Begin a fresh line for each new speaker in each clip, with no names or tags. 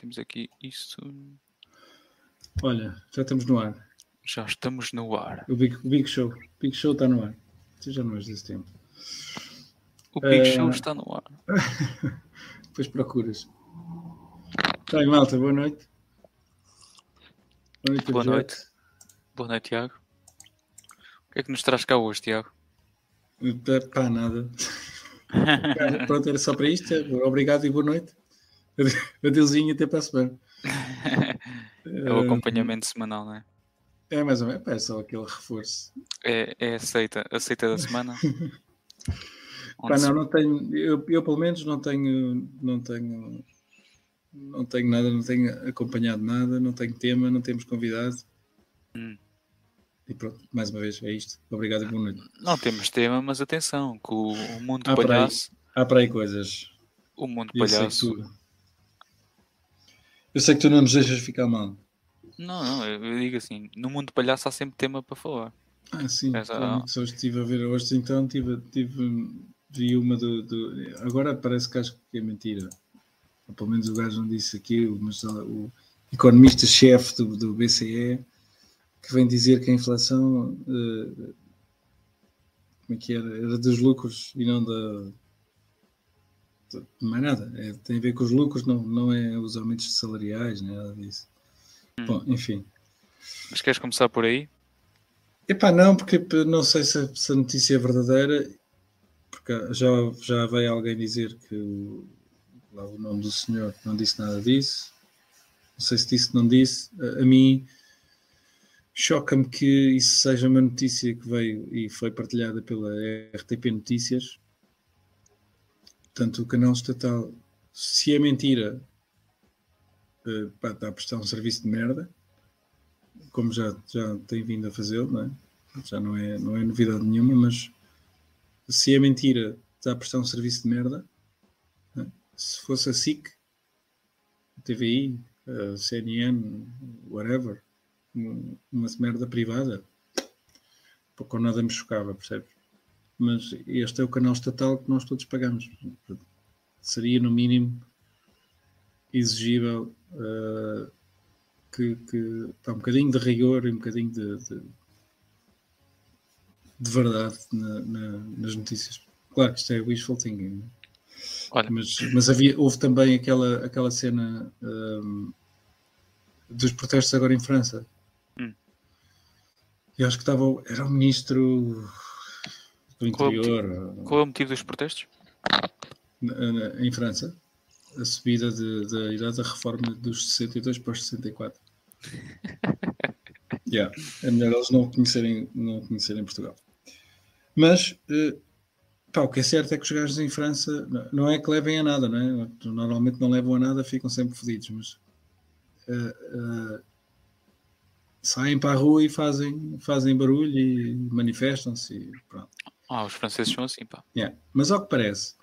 temos aqui isso.
Olha, já estamos no ar.
Já estamos no ar.
O Big, o Big Show. O Big Show está no ar. Tu já não és desse tempo.
O Big
Eh,
Show está no ar.
Depois procuras. Bem, malta, boa noite. Boa noite,
Boa noite. Boa noite, Tiago. O que é que nos traz cá hoje, Tiago?
Pá, Pá, nada. Pronto, era só para isto. Obrigado e boa noite. Adeusinho até para a semana.
É o acompanhamento semanal, não é?
É mais ou menos, é só aquele reforço.
É, é a seita, a seita da semana.
Pá, não, não tenho, eu, eu pelo menos não tenho, não tenho, não tenho nada, não tenho acompanhado nada, não tenho tema, não temos convidado.
Hum.
E pronto, mais uma vez, é isto. Obrigado e boa noite.
Não temos tema, mas atenção, que o, o mundo
peraí.
palhaço,
Há para aí coisas.
o mundo palhaço.
Eu sei que tu não nos deixas ficar mal.
Não, não, eu, digo assim, no mundo palhaço há sempre tema para falar.
Ah, sim,
Essa-
foi muito só estive a ver hoje, então tive, tive, vi uma do, do- Agora parece que acho que é mentira. Ou pelo menos o gajo não disse aquilo, mas ah, o economista-chefe do, do BCE que vem dizer que a inflação eh, como é que era? Era dos lucros e não da. Mais nada. É, tem a ver com os lucros, não, não é os aumentos salariais, nem nada disso.
Hum.
Bom, enfim.
Mas queres começar por aí?
Epá, não, porque não sei se, a- se a notícia é verdadeira, porque já, já veio alguém dizer que o, lá o nome do senhor não disse nada disso. Não sei se disse não disse. A, a mim choca-me que isso seja uma notícia que veio e foi partilhada pela RTP Notícias. Portanto, o canal estatal, se é mentira, pá, está a prestar um serviço de merda como já, já tem vindo a fazê-lo, não é? já não é, não é novidade nenhuma, mas se é mentira, está a prestar um serviço de merda. é? Se fosse a SIC, a TVI, a CNN, whatever, um- uma merda privada, ou nada me chocava, percebes? Mas este é o canal estatal que nós todos pagamos. Seria, no mínimo, exigível eh, que, que pá, um bocadinho de rigor e um bocadinho de, de, de verdade na- na- nas notícias. Claro que isto é wishful thinking, né?
Olha,
mas, mas havia, houve também aquela, aquela cena hum, dos protestos agora em França.
Hum.
E acho que estava, era o ministro do
Qual é o
interior
qual é o motivo dos protestos?
na- na- em França, a subida de- da idade da reforma dos 62 para os 64. yeah. É melhor eles não conhecerem, não conhecerem Portugal. Mas eh, pá, o que é certo é que os gajos em França não- é que levem a nada, não é? Normalmente não levam a nada, ficam sempre fodidos, mas eh, eh, saem para a rua e fazem, fazem barulho e manifestam-se e pronto.
Ah, os franceses são assim, pá.
Yeah. Mas ao que parece,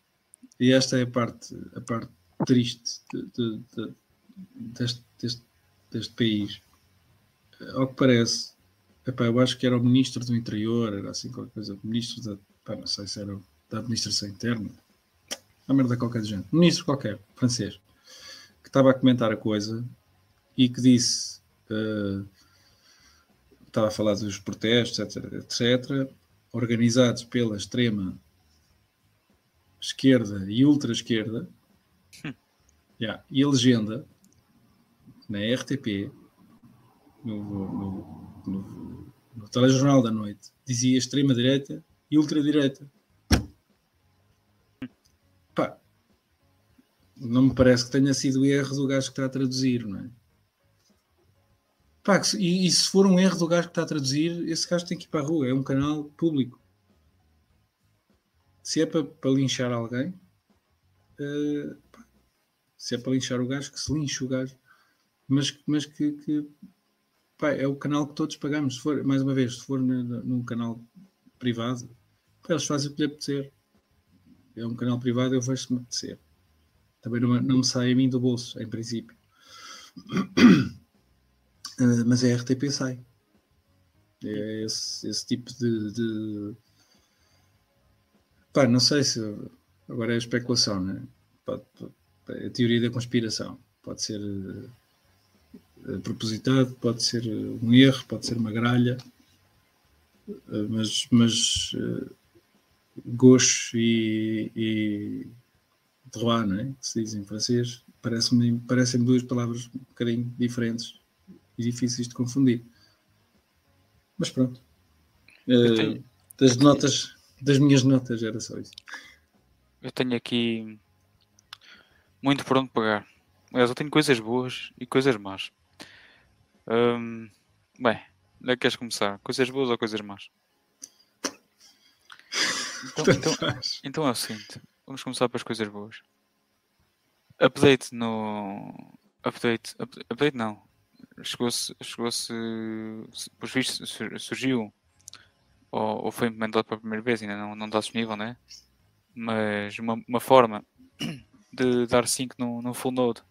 e esta é a parte, a parte triste de- de- de- deste, deste, deste país, ao que parece, epá, eu acho que era o ministro do interior, era assim qualquer coisa, o ministro da, pá, não sei se era da administração interna, uma merda qualquer de gente, ministro qualquer, francês, que estava a comentar a coisa e que disse, eh, estava a falar dos protestos, etc, etc, organizados pela extrema esquerda e ultra esquerda, yeah, e a legenda na RTP, no, no, no, no telejornal da noite, dizia extrema direita e ultra direita. Pá, não me parece que tenha sido erro do gajo que está a traduzir, não é? Pá, e, e se for um erro do gajo que está a traduzir, esse gajo tem que ir para a rua, é um canal público. Se é para, para linchar alguém, pá, se é para linchar o gajo, que se linche o gajo. Mas, mas que, que, pá, é o canal que todos pagamos. Se for, mais uma vez, se for na- num canal privado, pá, eles fazem o que lhe apetecer. É um canal privado, eu vejo se me apetecer. Também não, não me sai a mim do bolso, em princípio. Eh, mas a RTP sai. É esse, esse tipo de, de- Pá, não sei se. Agora é especulação, né? Pode- é a teoria da conspiração. pode ser uh, propositado, pode ser um erro, pode ser uma gralha, uh, mas, mas gauche e, e droit, não é? que se diz em francês, parecem-me parecem duas palavras um bocadinho diferentes e difíceis de confundir. Mas pronto. Uh, das notas, das minhas notas, era só isso.
Eu tenho aqui muito por onde pegar. Aliás, eu tenho coisas boas e coisas más. Um, bem, onde é que queres começar? Coisas boas ou coisas más? Então, então, então é o seguinte: vamos começar pelas coisas boas. Update no. Update. Update não. Chegou-se. Chegou-se. Por visto, surgiu. Ou, ou, foi implementado pela primeira vez, ainda não, não está disponível, né? Mas uma, uma forma de dar sync no, no full node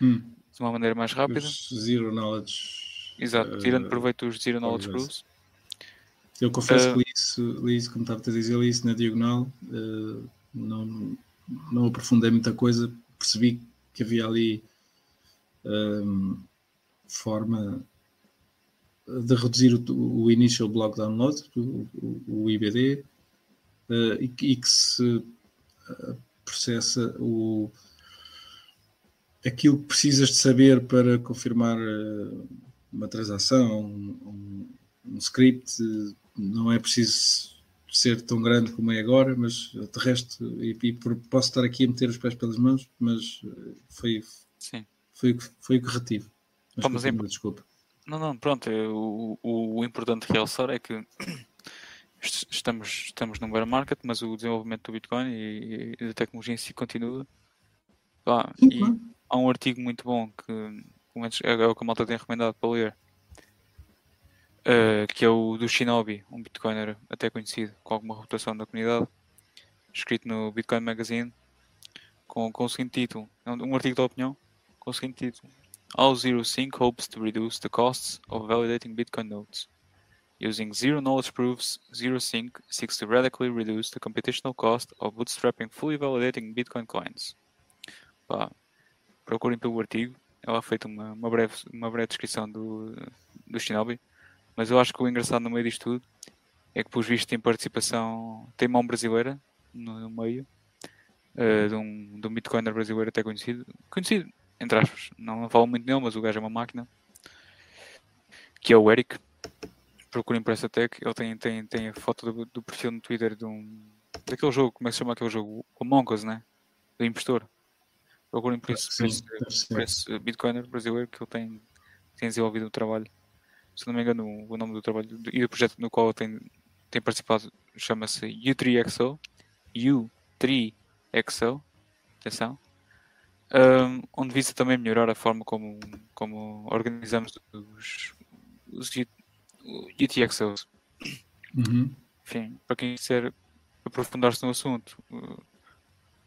hum. de uma maneira mais rápida. Os
zero knowledge.
Exato, tirando uh, proveito dos zero knowledge proofs.
Eu confesso uh, que li isso, li isso, como estava a dizer, li isso na diagonal. Uh, não, não aprofundei muita coisa, percebi que havia ali um, forma de reduzir o, o initial block download, o, o IBD, uh, e, e, que se processa o, aquilo que precisas de saber para confirmar uh, uma transação, um, um, script, não é preciso ser tão grande como é agora, mas de resto, e, e posso estar aqui a meter os pés pelas mãos, mas eh, foi,
Sim.
foi, foi o que retive.
Vamos em... desculpa. Não, não, pronto, o, o, o importante realçar é que estamos, estamos num bear market, mas o desenvolvimento do Bitcoin e, e da tecnologia em si continua. Ah, e há um artigo muito bom que é, é o que a malta tem recomendado para ler, uh, que é o do Shinobi, um Bitcoiner até conhecido, com alguma reputação da comunidade, escrito no Bitcoin Magazine, com, com o seguinte título, é um artigo de opinião, com o seguinte título. How Zero Sync hopes to reduce the costs of validating Bitcoin nodes. Using zero knowledge proofs, ZeroSync seeks to radically reduce the computational cost of bootstrapping fully validating Bitcoin coins. Pá, procurem pelo artigo, ela é feita uma, uma, breve, uma breve descrição do, do Shinobi, mas eu acho que o engraçado no meio disto tudo é que, por visto, tem participação, tem mão brasileira no, no meio, uh, de, um, de um Bitcoiner brasileiro até conhecido, conhecido, entre aspas, não, falo muito nele, mas o gajo é uma máquina, que é o Eric procurem por essa tech. Ele tem, tem, tem a foto do, do, perfil no Twitter de um, daquele jogo, como é que se chama aquele jogo? O Among Us, né? Do impostor. Procurem por esse, Sim, por esse, por esse Bitcoiner brasileiro que ele tem, tem desenvolvido o trabalho. Se não me engano, o, o nome do trabalho e do projeto no qual ele tem, tem participado chama-se U3XO. U3XO. Atenção. Um, onde visa também melhorar a forma como, como organizamos os, os, UTXOs. Uhum. Enfim, para quem quiser aprofundar-se no assunto, uh,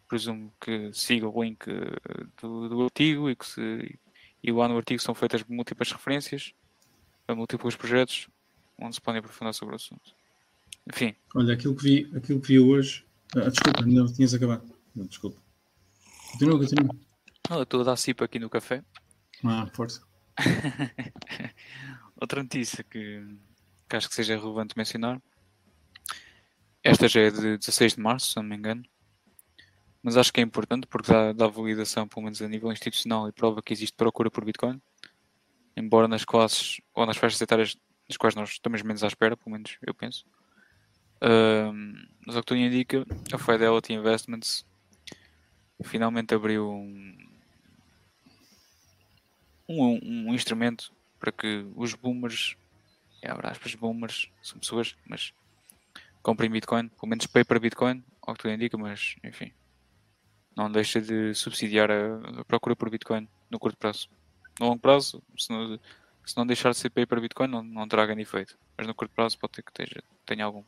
presumo que siga o link uh, do, do artigo e que se, e lá no artigo são feitas múltiplas referências a múltiplos projetos onde se podem aprofundar sobre o assunto. Enfim.
Olha, aquilo que vi, aquilo que vi hoje. Ah, desculpa, não tinhas acabado. Não, desculpa. Continua, continua.
Não, eu estou a dar cipa aqui no café.
Ah, força.
Outra notícia que, que acho que seja relevante mencionar. Esta já é de 16 de março, se não me engano. Mas acho que é importante porque dá, dá validação, pelo menos a nível institucional, e prova que existe procura por Bitcoin. Embora nas classes ou nas faixas etárias das quais nós estamos menos à espera, pelo menos eu penso. Um, mas o que tudo indica, a Fidelity Investments finalmente abriu um, um, um instrumento para que os boomers, é, aspas, boomers, são pessoas, mas comprem Bitcoin, pelo menos paper Bitcoin, ao que tudo indica, mas enfim, não deixa de subsidiar a, a, procura por Bitcoin no curto prazo. No longo prazo, se não, se não deixar de ser paper Bitcoin, não, não terá grande efeito, mas no curto prazo pode ter que esteja, tenha algum.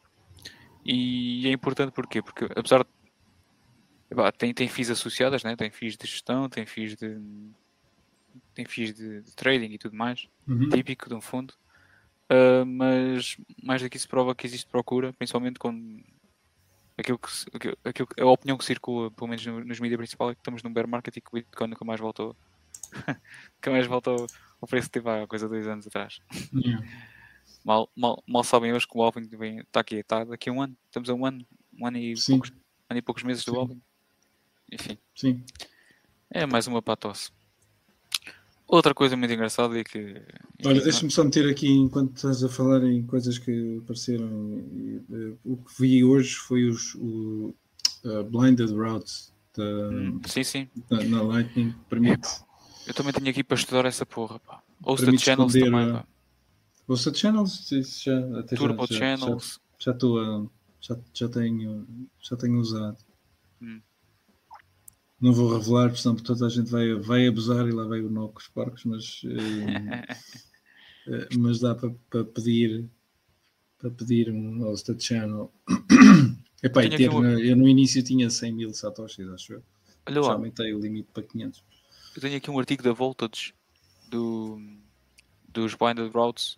E é importante porquê? Porque apesar de tem, tem FIIs associadas, né? tem FIIs de gestão, tem FIIs de, tem FIIs de, de trading e tudo mais, uhum. típico de um fundo. Uh, mas mais daqui se prova que existe procura, principalmente com aquilo que, aquilo, a opinião que circula, pelo menos nos mídias principais, é que estamos num bear market e que o Bitcoin nunca mais voltou que mais volta ao, ao preço que teve há coisa de dois anos atrás.
Yeah.
Mal, mal, mal sabem hoje que o Alvin está aqui, está daqui a um ano. Estamos a um ano, um ano e,
Sim.
poucos, ano e poucos meses do
Sim.
Alvin. Enfim,
Sim.
é mais uma patosse. Outra coisa muito engraçada é que.
Olha, deixa-me só meter aqui, enquanto estás a falar em coisas que apareceram, e, eh, o que vi hoje foi os o, uh, Blinded Routes da,
hum, Sim, sim.
na, na Lightning, permite,
Eu também tenho aqui para estudar essa porra, pá.
Permite
Channels também,
a-
pá.
Ouça Channels, isso já, até já-
Turbo
já, já,
Channels.
já estou a, já, já tenho, já tenho usado.
Hum.
Não vou revelar, porque senão toda a gente vai, vai abusar e lá vai o nó com os porcos, mas, eh, eh, mas dá para, pedir para pedir um hosted channel. Epá, e
Tenho
ter,
um-
na- eu no início tinha 100 mil satoshis, acho eu.
Olha
Já
lá,
aumentei o limite para 500.
eu tenho aqui um artigo da Voltage do, dos Blinded Routes.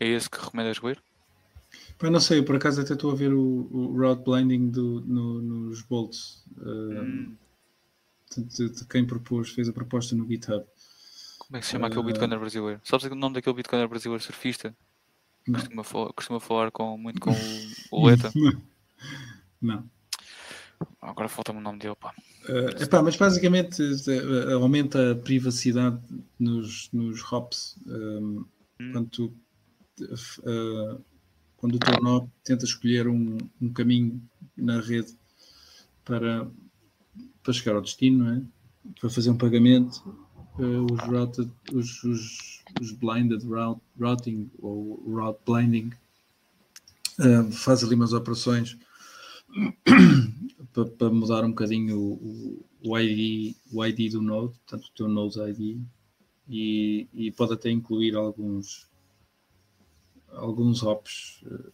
É esse que recomendas ler?
Pá, não sei, eu por acaso até estou a ver o, o route blinding do, no- nos bolts. eh,
Hum,
de, de quem propôs, fez a proposta no GitHub.
como é que se chama aquele
Ah.
Bitcoiner brasileiro? Sabes o nome daquele Bitcoiner brasileiro surfista?
Não.
Costuma falar, costuma falar com, muito com o, o Leta.
Não.
Agora falta-me o nome dele, pá.
Eh, epá, mas basicamente eh, aumenta a privacidade nos, nos hops. Um,
Hum.
quando, tu, eh, quando o teu nó tenta escolher um, um caminho na rede para, para chegar ao destino, não é? para fazer um pagamento, eh, os, routed, os, os, os blinded route, routing ou route blinding eh, faz ali umas operações para, para mudar um bocadinho o, o, ID, o ID do node, portanto o teu node ID, e, e pode até incluir alguns alguns hops eh,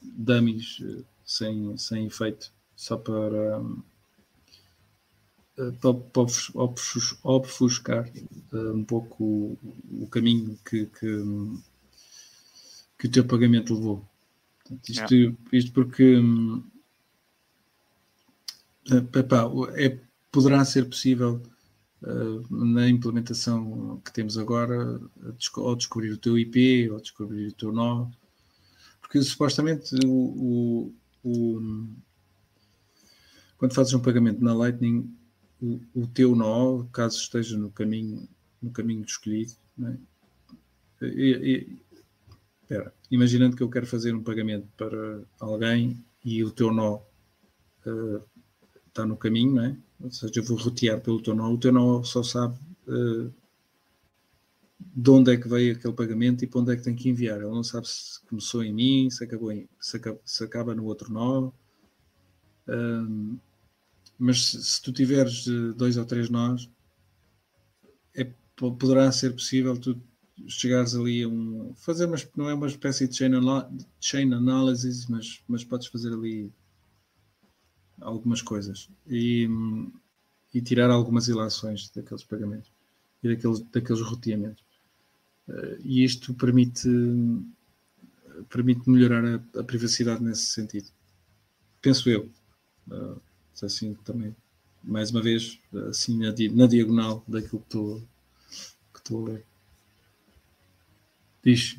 dummies sem, sem efeito, só para, eh, para, para obfus- obfuscar eh, um pouco o, o caminho que, que, que o teu pagamento levou. Portanto, isto, isto porque hum, eh, epá, é, poderá ser possível eh, na implementação que temos agora, eh, ou descobrir o teu IP, ou descobrir o teu nó, porque supostamente o, o- o- quando fazes um pagamento na Lightning, o, teu nó, caso esteja no caminho, no caminho escolhido, não é? E- e- espera, imaginando que eu quero fazer um pagamento para alguém e o teu nó eh, está no caminho, é? Ou seja, eu vou rotear pelo teu nó, o teu nó só sabe eh, de onde é que veio aquele pagamento e para onde é que tem que enviar. Ele não sabe se começou em mim, se, acabou em, se, acaba, se acaba no outro nó. Ahm, mas se, se tu tiveres eh, dois ou três nós, é, po- poderá ser possível tu chegares ali a um. fazer uma, não é uma espécie de chain, chain analysis, mas, mas podes fazer ali algumas coisas e, e tirar algumas ilações daqueles pagamentos e daqueles, daqueles roteamentos. Eh, e isto permite, permite melhorar a, a privacidade nesse sentido. Penso eu. Eh, assim também, mais uma vez, assim na, na diagonal daquilo que estou, que estou a ler. Diz,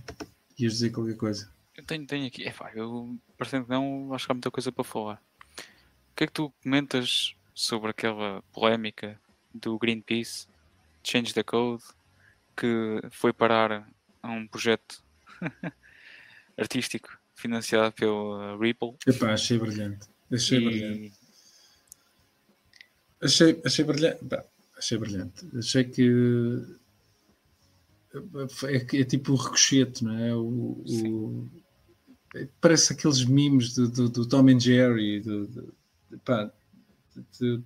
ias dizer qualquer coisa.
Eu tenho, tenho aqui, é pá, eu parecendo que não, acho que há muita coisa para falar. O que é que tu comentas sobre aquela polémica do Greenpeace, Change the Code, que foi parar a um projeto artístico financiado pelo Ripple
Epá, achei brilhante. Achei brilhante. Achei, achei brilhante. Pá, achei brilhante. Achei que é, é tipo o ricochete, não é? O, o- parece aqueles memes do, do, do Tom and Jerry. Do, do- pá, de-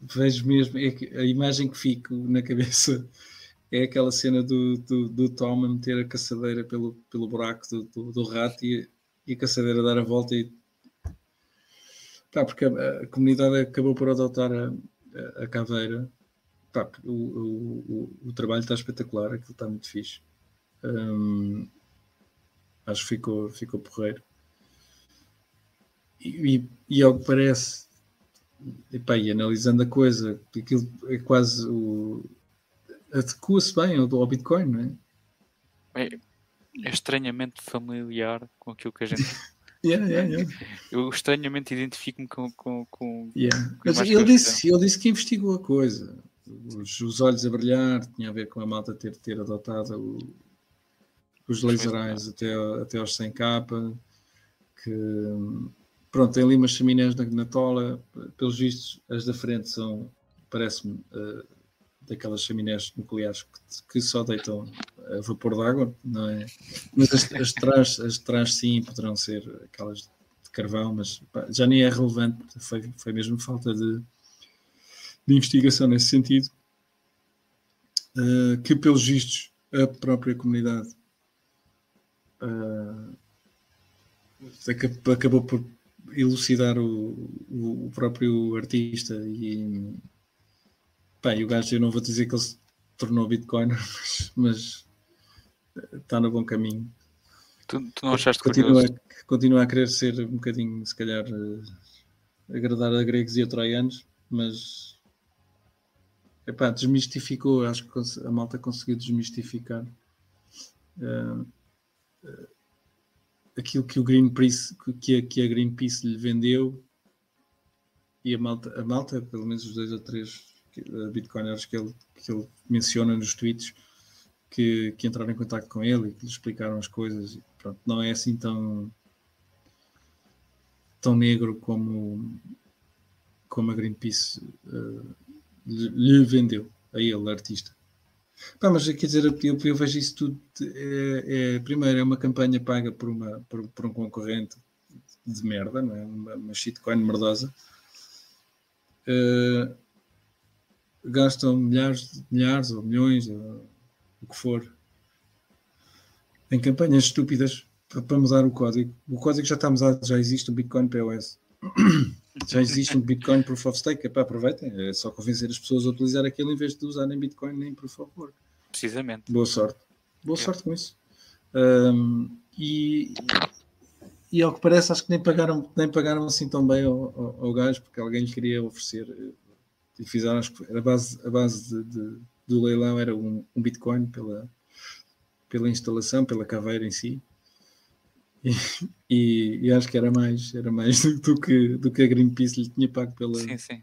vejo mesmo é a imagem que fico na cabeça é aquela cena do, do, do Tom a meter a caçadeira pelo, pelo buraco do, do, do rato e, e a caçadeira dar a volta e Pá, porque a, a comunidade acabou por adotar a, a, a caveira. Pá, o, o, o, o trabalho está espetacular, aquilo está muito fixe. Hum, acho que ficou, ficou porreiro. E, e, e ao que parece, epá, e analisando a coisa, aquilo é quase o. adequa-se bem ao, ao Bitcoin, não é?
É, é estranhamente familiar com aquilo que a gente.
Yeah, yeah, yeah.
Eu estranhamente identifico-me com. com, com...
Yeah.
com
Mas ele
coisas
disse, ele disse que investigou a coisa. Os, os olhos a brilhar, tinha a ver com a malta ter, ter adotado o- os laser eyes até, até aos 100k. Que, pronto, tem ali umas chaminés na, na tola. Pelos vistos, as da frente são, parece-me, eh, daquelas chaminés nucleares que, que só deitam vapor de água, não é? Mas as, as, trás, as trás, sim, poderão ser aquelas de carvão, mas pá, já nem é relevante, foi, foi mesmo falta de, de investigação nesse sentido. Uh, que, pelos vistos, a própria comunidade uh, aca- acabou por elucidar o, o próprio artista e, pá, e o gajo, eu não vou dizer que ele se tornou Bitcoiner, mas, mas está no bom caminho.
Tu, tu não achaste
Continua,
curioso?
continua a querer ser um bocadinho, se calhar, eh, agradar a gregos e a troianos, mas epá, desmistificou, acho que a malta conseguiu desmistificar eh, eh, aquilo que o Greenpeace, que a, que a Greenpeace lhe vendeu e a malta, a malta, pelo menos os dois ou três eh, bitcoiners que ele, que ele menciona nos tweets, que, que entraram em contato com ele e que lhe explicaram as coisas. Pronto, não é assim tão tão negro como como a Greenpeace eh, lhe, vendeu a ele, artista. Pá, mas quer dizer, eu, eu vejo isso tudo. É, é- primeiro, é uma campanha paga por, uma, por, por um concorrente de merda, não é? uma, uma shitcoin merdosa. Eh, gastam milhares, milhares ou milhões, ou o que for, em campanhas estúpidas para, mudar o código. O código já está mudado, já existe o Bitcoin POS. Já existe um Bitcoin Proof of Stake. Epá, aproveitem, é só convencer as pessoas a utilizar aquilo em vez de usarem Bitcoin nem Proof of Work.
Precisamente.
Boa sorte. Boa
É.
sorte com isso. Ahm, e, e ao que parece, acho que nem pagaram, nem pagaram assim tão bem ao, ao, ao gajo, porque alguém lhe queria oferecer. E fizeram, acho que a base, a base de- de- do leilão era um, um Bitcoin pela, pela instalação, pela caveira em si. E, e- e acho que era mais, era mais do, do que, do que a Greenpeace lhe tinha pago pela,
Sim, sim.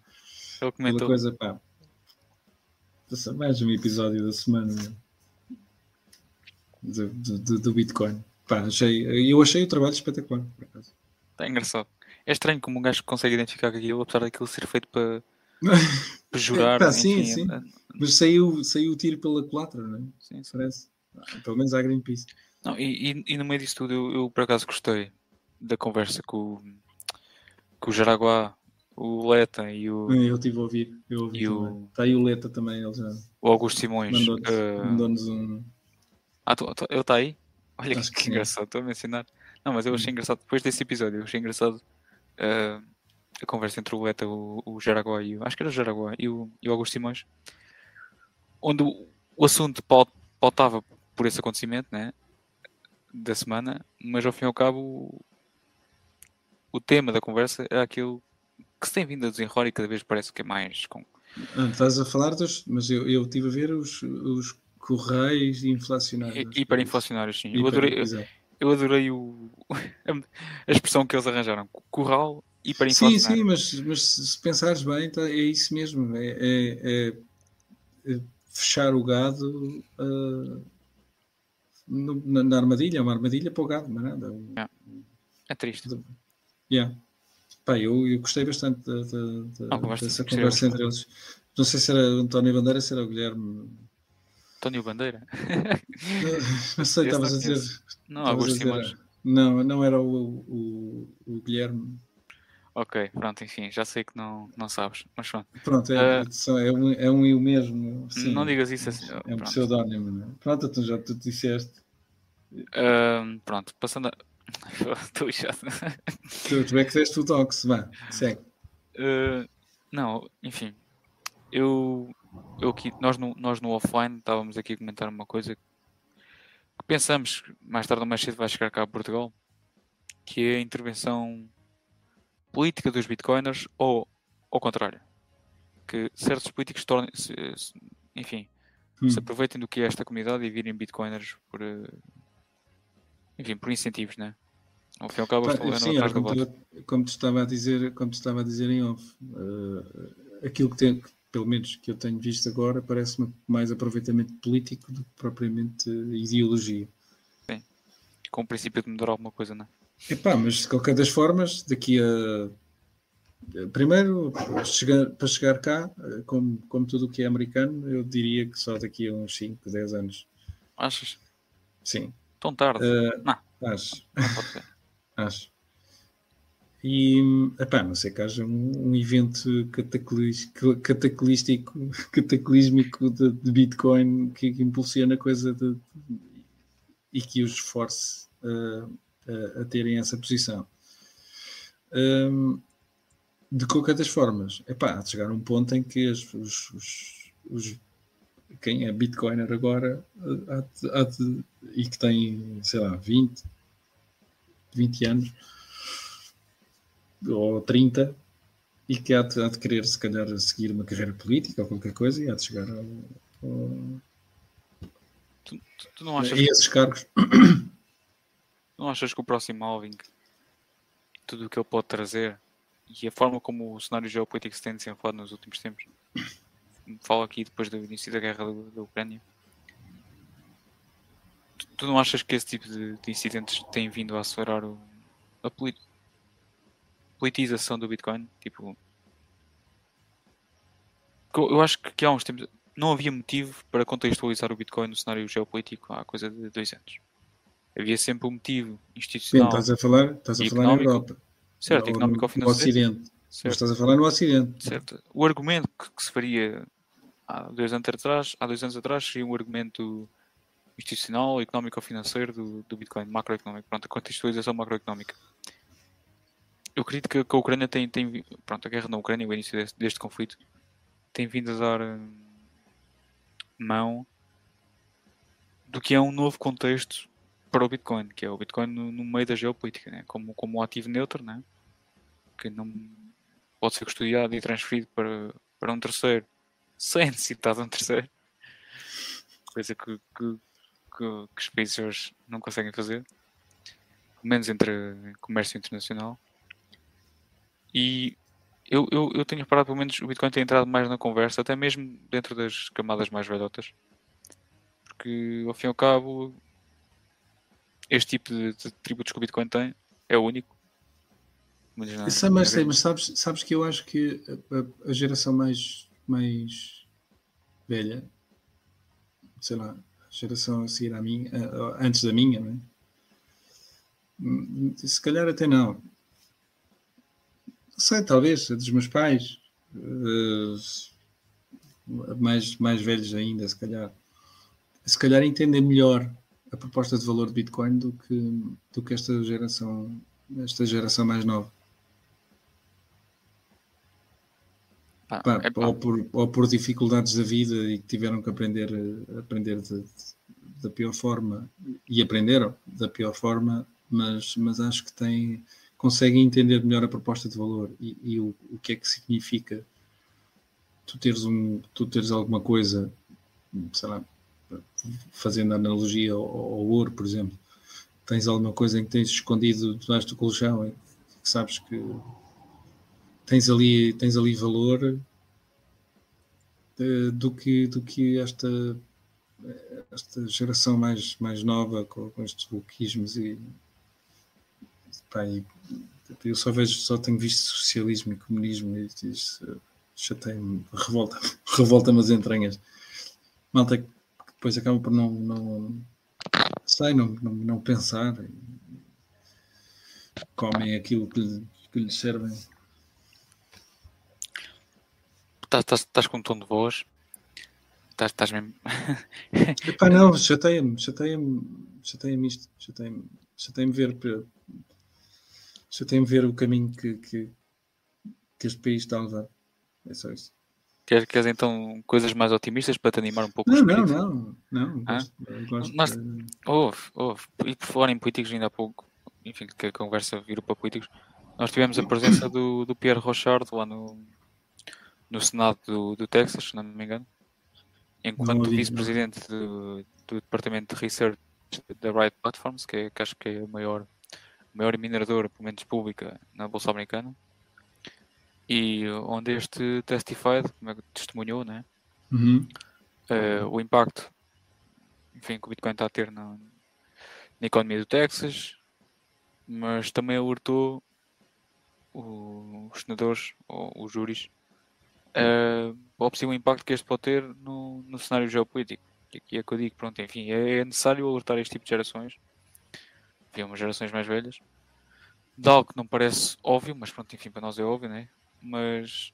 Pela coisa. Pá. Mais um episódio da semana do, do, do- Bitcoin. Pá, achei, eu achei o trabalho espetacular, por acaso.
Está engraçado. É estranho como um gajo consegue identificar aquilo, apesar daquilo ser feito para,
Pá, sim,
enfim,
sim.
é-
Mas saiu, saiu o tiro pela culatra, não é?
sim, sim.
Parece. Pelo menos à Greenpeace.
Não, e, e- e no meio disso tudo, eu, eu, por acaso gostei da conversa com, o- com o Jaraguá, o Leta e o,
Eu estive a ouvir. Eu ouvi
E o-
Está aí o Leta também, ele já
o Augusto Simões.
mandou-nos
eh,
mandou-nos um.
Ah, tu- tu- ele está aí? Olha
Acho
que,
que
engraçado, estou a mencionar. Não, mas eu achei
Hum.
engraçado, depois desse episódio, eu achei engraçado eh, a conversa entre o Leta, o, o Jaraguá e o. Acho que era o Jaraguá e o, e o Augusto Simões, onde o, o assunto pau- pautava por esse acontecimento, né? Da semana, mas ao fim e ao cabo, o, o tema da conversa era aquilo que se tem vindo a desenrolar e cada vez parece que é mais. Com...
Ah, estás a falar dos. Mas eu, eu estive a ver os, os correios inflacionários.
hi- Hiperinflacionários, sim. Eu adorei, eu adorei o, a expressão que eles arranjaram. Curral
Sim,
hiperinflacionário.
sim, mas, mas se pensares bem, tá- é isso mesmo. É, é- é- é fechar o gado no- na, na armadilha, é uma armadilha para o gado, não é nada.
É triste.
Yeah. Pá, eu, eu gostei bastante da-
Ah, conversa-
dessa conversa entre eles. Não sei se era o António Bandeira, se era o Guilherme.
António Bandeira?
Não sei, estavas a dizer.
Não, Augusto Simões.
Não, não era o, o, o Guilherme.
Ok, pronto, enfim, já sei que não, não sabes. Mas pronto,
Pronto, é, são- é, um, é um e o mesmo. sim.
não digas isso assim.
É um
pronto.
pseudónimo, não é? Pronto, então já tu disseste.
Ahm, pronto, passando a. Estou chato.
Tu, tu é que deste o dox, vá, segue.
Uh, não, enfim, eu, eu aqui, nós no, nós no offline estávamos aqui a comentar uma coisa que pensamos que mais tarde ou mais cedo vai chegar cá a Portugal, que é a intervenção política dos bitcoiners ou ao contrário. Que certos políticos tornem se, se, enfim,
Hum.
se aproveitem do que é esta comunidade e virem bitcoiners por, eh, enfim, por incentivos, né? Ao fim e ao cabo,
Pá, sim,
atrás
como, te, como te estava a dizer, como te estava a dizer em off, eh, aquilo que tem, pelo menos que eu tenho visto agora, parece-me mais aproveitamento político do que propriamente ideologia.
Com o princípio de mudar alguma coisa, né?
Epá, mas de qualquer das formas, daqui a. Primeiro, chegar- para chegar cá, eh, como, como tudo o que é americano, eu diria que só daqui a uns 5, 10 anos.
Achas?
Sim,
Tão tarde?
Eh,
Não.
acho.
Não pode ser.
Acho. E, epá, não sei que haja um, um evento cataclis- cataclístico, cataclísmico de, de Bitcoin que, que impulsione a coisa de- e que os force uh, a, a terem essa posição. Um, de qualquer das formas, há de chegar um ponto em que as- os, os- os- quem é Bitcoiner agora uh, há de- há de- e que tem, sei lá, 20, 20 anos ou 30 e que há de, há de querer se calhar seguir uma carreira política ou qualquer coisa e há de chegar ao, ao-
Tu, tu- tu não, achas,
a esses cargos.
Não achas que o próximo halving, tudo o que ele pode trazer e a forma como o cenário geopolítico se tem desenrolado nos últimos tempos, falo aqui depois do início da guerra da Ucrânia, tu, tu não achas que esse tipo de, de incidentes tem vindo a acelerar o- a poli- politização do Bitcoin? Tipo, eu acho que, que há uns tempos não havia motivo para contextualizar o Bitcoin no cenário geopolítico há coisa de dois anos. Havia sempre um motivo institucional,
estás a falar, estás a
E
falar na Europa.
certo, económico ou
no
financeiro,
Ocidente. Mas
certo,
estás a falar no Ocidente.
certo. O argumento que, que se faria há dois anos atrás, há dois anos atrás seria um argumento institucional, económico ou financeiro do, do Bitcoin, macroeconómico, pronto, a contextualização macroeconómica. Eu acredito que, que a Ucrânia tem, tem, pronto, a guerra na Ucrânia, o início deste, deste conflito, tem vindo a dar hum, mão do que é um novo contexto para o Bitcoin, que é o Bitcoin no, no meio da geopolítica, né? como, como um ativo neutro, né? que não pode ser custodiado e transferido para, para um terceiro sem necessidade de um terceiro, coisa que, que, que, que os países hoje não conseguem fazer, pelo menos entre comércio internacional. E eu, eu, eu tenho reparado, pelo menos, o Bitcoin tem entrado mais na conversa, até mesmo dentro das camadas mais velhotas, porque ao fim e ao cabo, este tipo de, de tributos que o Bitcoin tem é o único. Mas não-
Isso, mas, sei, mas sabes, sabes que eu acho que a, a- geração mais, mais velha, sei lá, a geração a seguir à minha, antes da minha, é? Hum, se calhar até não. Não sei, talvez, a dos meus pais, eh, mais, mais velhos ainda, se calhar. Se calhar entendem melhor a proposta de valor de Bitcoin do que, do que esta geração, esta geração mais nova.
pá,
Pá,
é
ou, por, ou por dificuldades da vida e que tiveram que aprender, aprender de- de- da pior forma e aprenderam da pior forma, mas, mas acho que têm, conseguem entender melhor a proposta de valor e, e o, o que é que significa tu teres, um, tu teres alguma coisa, sei lá, fazendo analogia ao, ao ouro, por exemplo, tens alguma coisa em que tens escondido debaixo do colchão e que sabes que tens ali, tens ali valor eh, do que, do que esta, esta geração mais, mais nova com, com estes bulquismos e, pá, e eu só vejo, só tenho visto socialismo e comunismo e isso chateia-me, revolta, revolta-me as entranhas. Malta depois acaba por não, não sei, não, não, não pensar comem aquilo que, lhe- que lhes servem.
Estás- Estás estás com um tom de voz. Estás, estás mesmo.
Epá, não, chateia-me, chateia-me, chateia-me isto, chateia-me, chateia-me ver, chateia-me ver o caminho que, que, que este país está a levar. É só isso.
Queres, queres então coisas mais otimistas para te animar um pouco
Não, não, não, não,
Ah?
gosto,
Nós-
de-
Houve, houve. E por falar em políticos, ainda há pouco, enfim, que a conversa virou para políticos, nós tivemos a presença do, do Pierre Rochard lá no, no Senado do, do Texas, se não me engano, enquanto vice-presidente do, do, Departamento de Research da Riot Platforms, que, é, que acho que é a maior, maior mineradora, pelo menos pública, na Bolsa Americana, e onde este testified, como é que testemunhou, né?
Uhum.
Uh, o impacto enfim, que o Bitcoin está a ter na, na economia do Texas, mas também alertou os senadores ou os júris uh, ao possível impacto que este pode ter no, no cenário geopolítico. E aqui é que eu digo, pronto, enfim, é, é necessário alertar este tipo de gerações, enfim, umas gerações mais velhas, de algo que não parece óbvio, mas pronto, enfim, para nós é óbvio, né? Mas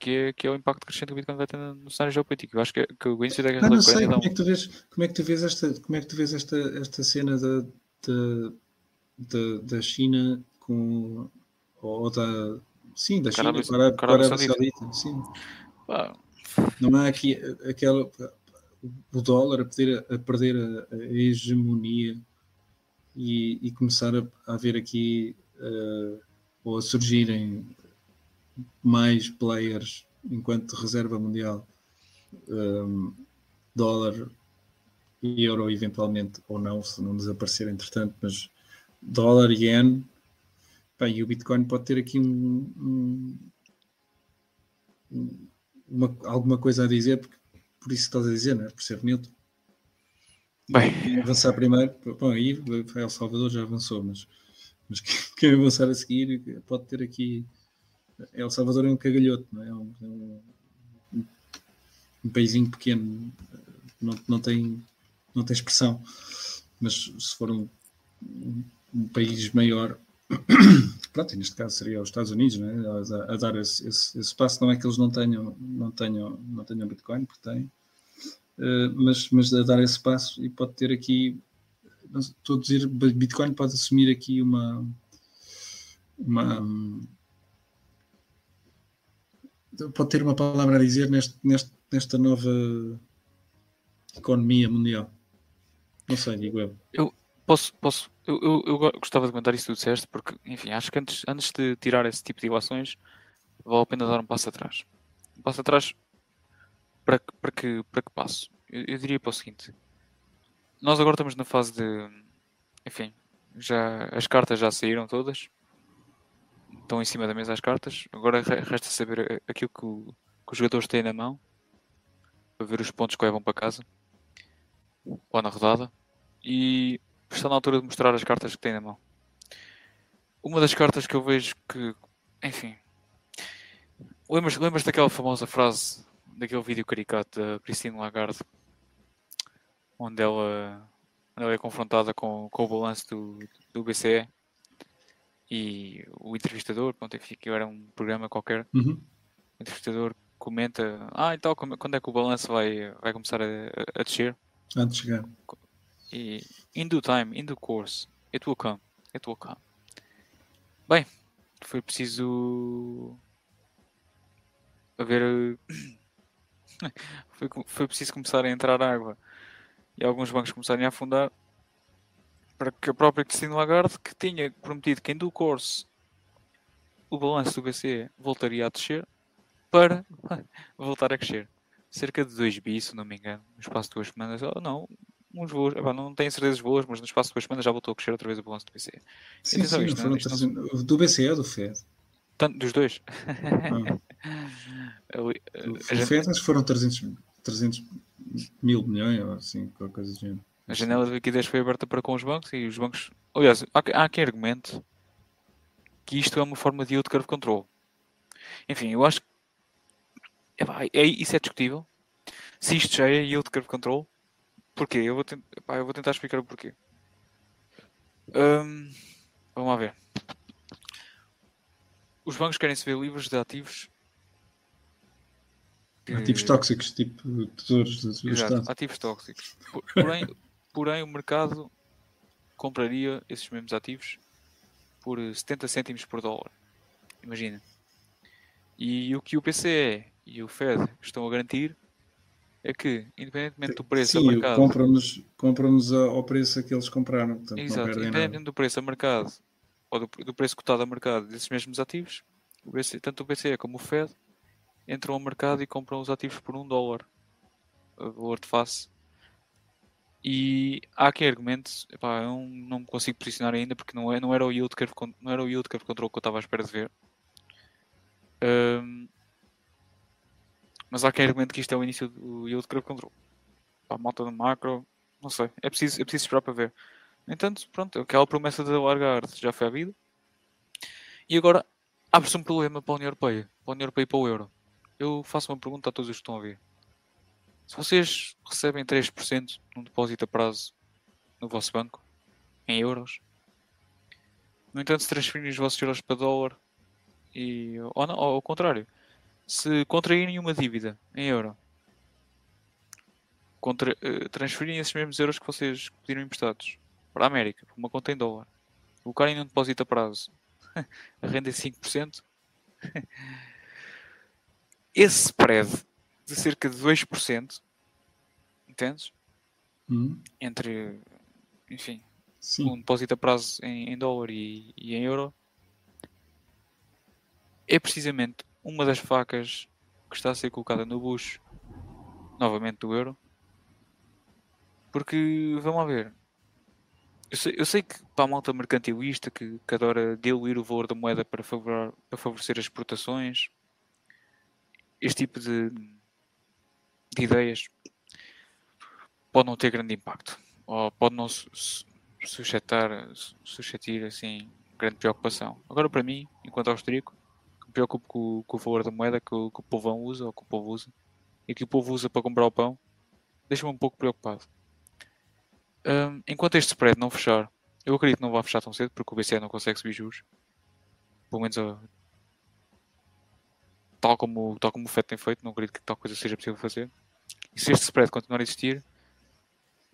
que é, que é o impacto crescente que o Bitcoin vai ter no cenário geopolítico. Eu acho que, que o início da guerra
não, não sei, como é que tu vês, como é que tu vês esta, como é que tu vês esta, esta cena da, da, da, China com ou da sim, da China para, a Arábia Saudita, sim.
Ah.
Não há aqui aquela o dólar a perder a, perder a, a hegemonia e, e, começar a, a haver aqui uh, ou a surgirem mais players enquanto reserva mundial, um, dólar e euro eventualmente, ou não, se não desaparecer entretanto, mas dólar, yen, bem, e o Bitcoin pode ter aqui um, um, uma, alguma coisa a dizer, porque, por isso estás a dizer, não é? Por ser.
Bem,
avançar primeiro, bom, aí El Salvador já avançou, mas, mas quem avançar a seguir pode ter aqui El Salvador é um cagalhoto, não é? É um, é um, um pequeno, não, não, tem, não tem expressão. Mas se for um, um país maior, pronto, neste caso seria os Estados Unidos, não é? a, a, dar esse, esse, esse, espaço. Não é que eles não tenham, não tenham, não tenham Bitcoin, porque têm, uh, mas, mas a dar esse passo e pode ter aqui, estou a dizer, Bitcoin pode assumir aqui uma. uma pode ter uma palavra a dizer neste, neste, nesta nova economia mundial? Não sei, digo eu.
Eu posso, posso eu, eu, eu gostava de comentar isso que tu disseste, porque, enfim, acho que antes, antes de tirar esse tipo de ilações, vale a pena dar um passo atrás. Um passo atrás para, para, que, para que passo? Eu, eu diria para o seguinte: nós agora estamos na fase de, enfim, já, as cartas já saíram todas, estão em cima da mesa as cartas. Agora resta saber aquilo que, o, que os jogadores têm na mão para ver os pontos que levam para casa ou na rodada e está na altura de mostrar as cartas que têm na mão. Uma das cartas que eu vejo que, enfim, lembras, lembras daquela famosa frase daquele vídeo caricato da Christine Lagarde onde ela, onde ela é confrontada com, com o balanço do, do BCE e o entrevistador, pronto, que era um programa qualquer,
uhum.
o entrevistador comenta, ah, então quando é que o balanço vai, vai começar a, a descer?
Antes de chegar.
E in due time, in due course, it will come, it will come. Bem, foi preciso haver foi, foi preciso começar a entrar água e alguns bancos começarem a afundar para que a própria Cristina Lagarde, que tinha prometido que em due course o balanço do BCE voltaria a descer, para voltar a crescer. Cerca de 2 bi, se não me engano, no espaço de duas semanas. Oh, não, uns voos, não tenho certezas boas, mas no espaço de duas semanas já voltou a crescer outra vez o balanço do BCE.
Sim, sim, isto, não, isto não... Do BCE ou do FED?
Tanto, dos dois.
Ah. o FED foram 300, 300 mil milhões ou assim, qualquer coisa do género.
A janela de liquidez foi aberta para com os bancos e os bancos. Aliás, há, há quem argumente que isto é uma forma de yield curve control. Enfim, eu acho que é, isso é discutível. Se isto já é yield curve control, porquê? Eu vou, tent, epá, eu vou tentar explicar o porquê. Um, vamos lá ver. Os bancos querem se ver livres de ativos.
Ativos tóxicos, tipo tesouros do
Estado. Ativos tóxicos. Porém, Porém, o mercado compraria esses mesmos ativos por 70 cêntimos por dólar. Imagina. E o que o PCE e o Fed estão a garantir é que, independentemente do preço
Sim,
a mercado.
Compram-nos compram ao preço que eles compraram. Portanto,
Exato, independentemente nada. do preço a mercado ou do, do, preço cotado a mercado desses mesmos ativos, o BCE, tanto o BCE como o Fed entram ao mercado e compram os ativos por um dólar, o valor de face. E há aqui argumentos, epá, eu não me consigo posicionar ainda porque não, é, não era o yield curve, não era o yield curve control que eu estava à espera de ver. Um, mas há quem argumente que isto é o início do yield curve control. A malta do macro, não sei, é preciso, é preciso esperar para ver. No entanto, pronto, aquela promessa da Lagarde já foi a vida. E agora abre-se um problema para a União Europeia, para a União Europeia e para o Euro. Eu faço uma pergunta a todos os que estão a ver. Se vocês recebem 3% num depósito a prazo no vosso banco, em euros, no entanto, se transferirem os vossos euros para dólar, e, ou, não, ou ao contrário, se contraírem uma dívida em euro, contra, uh, transferirem esses mesmos euros que vocês pediram emprestados para a América, para uma conta em dólar, colocarem num depósito a prazo, a renda é 5%, esse spread de cerca de 2%, entendes?
Hum.
Entre, enfim,
Sim.
um depósito a prazo em, em dólar e, e, em euro, é precisamente uma das facas que está a ser colocada no bucho, novamente do euro. Porque, vamos lá ver, eu sei, eu sei, que para a malta mercantilista que, que adora diluir o valor da moeda para, favorar, para favorecer as exportações, este tipo de, de ideias pode não ter grande impacto ou pode não suscitar, suscitar assim, grande preocupação. Agora, para mim, enquanto austríaco, me preocupo com, com, o valor da moeda que, que, o usa ou que o povo usa e que o povo usa para comprar o pão, deixa-me um pouco preocupado. Um, enquanto este spread não fechar, eu acredito que não vai fechar tão cedo porque o BCE não consegue subir juros. Pelo menos tal, como, tal como o FED tem feito, não acredito que tal coisa seja possível fazer. E se este spread continuar a existir,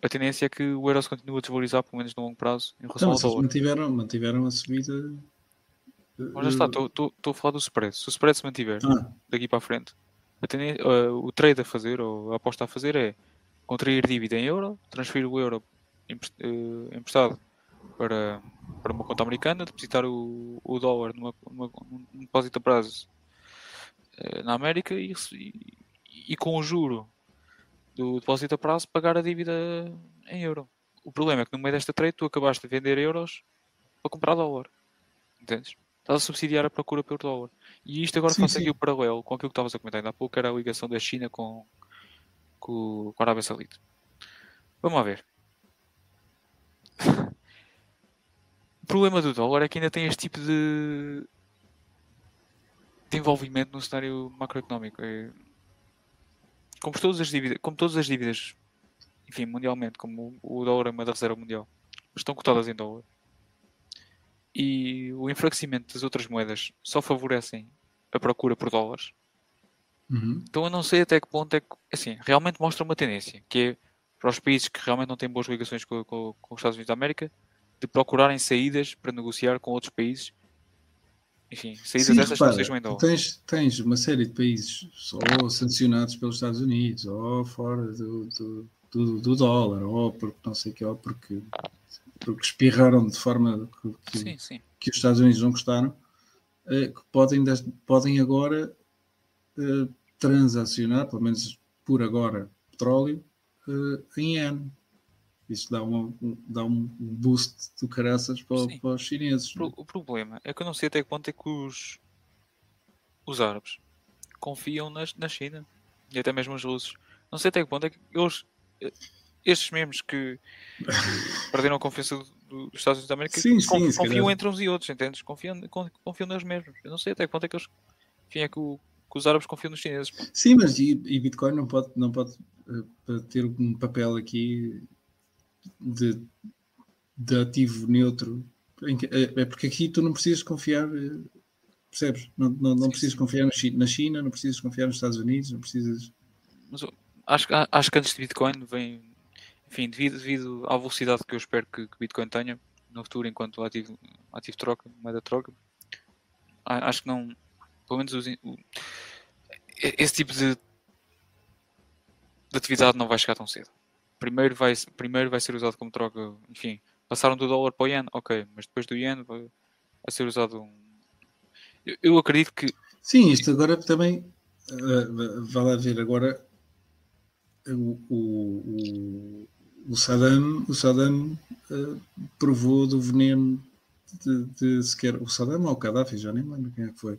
a tendência é que o euro se continue a desvalorizar, pelo menos no longo prazo, em relação
então,
ao dólar.
Mantiveram, mantiveram a subida.
Mas já está, estou a falar do spread. Se o spread se mantiver ah. daqui para a frente, a tendência, uh, o trade a fazer, ou a aposta a fazer é contrair dívida em euro, transferir o euro eh, emprestado para, para uma conta americana, depositar o, o dólar numa, numa, num depósito a prazo na América e, e, e, com o juro do depósito a prazo pagar a dívida em euro. O problema é que no meio desta trade tu acabaste de vender euros para comprar dólar. Entendes? Estás a subsidiar a procura pelo dólar. E isto agora faz aqui o paralelo com aquilo que estavas a comentar ainda há pouco, que era a ligação da China com, com, com a Arábia Saudita. Vamos lá ver. O problema do dólar é que ainda tem este tipo de, de envolvimento no cenário macroeconómico. É, como, todas as dívidas, como todas as dívidas, enfim, mundialmente, como o dólar é uma da reserva mundial, estão cotadas em dólar. E o enfraquecimento das outras moedas só favorecem a procura por dólares.
Uhum.
Então eu não sei até que ponto é que, assim, realmente mostra uma tendência, que é para os países que realmente não têm boas ligações com, com, com os Estados Unidos da América, de procurarem saídas para negociar com outros países. Enfim, saídas
Sim,
dessas
repara,
que sejam em dólar.
Tens, tens uma série de países ou sancionados pelos Estados Unidos, ou fora do, do, do, do dólar, ou porque não sei o que, ou porque, porque espirraram de forma que, que,
sim, sim.
que os Estados Unidos não gostaram, eh, que podem, podem agora eh, transacionar, pelo menos por agora, petróleo uh, em yen. Isso dá, uma, dá um boost do caraças para, para os chineses.
O, o, problema é que eu não sei até que ponto é que os, os árabes confiam nas, na China e até mesmo os russos. Não sei até que ponto é que eles, estes mesmos que, que perderam a confiança do, dos Estados Unidos da América
sim, sim,
confiam entre uns e outros, entendes? Confiam, confiam neles mesmos. Eu não sei até que ponto é que eles. Enfim, é que, o, que os árabes confiam nos chineses.
Sim, mas e, e Bitcoin não pode, não pode uh, ter um papel aqui de, de ativo neutro. É, é porque aqui tu não precisas confiar, eh, percebes? Não, não, não precisas confiar na China, não precisas confiar nos Estados Unidos, não precisas.
Mas acho, acho que antes de Bitcoin vem, enfim, devido, devido à velocidade que eu espero que, que Bitcoin tenha no futuro, enquanto ativo, ativo troca, moeda troca, acho que não, pelo menos os, o, esse tipo de, de atividade não vai chegar tão cedo primeiro vai, primeiro vai ser usado como troca, enfim, passaram do dólar para o yen, ok, mas depois do yen vai, vai ser usado um... eu, eu, acredito que
sim, isto agora também Uh, vai lá ver agora o, o, o Saddam, o Saddam uh, provou do veneno de, de, sequer o Saddam ou o Gaddafi, já nem lembro quem é que foi,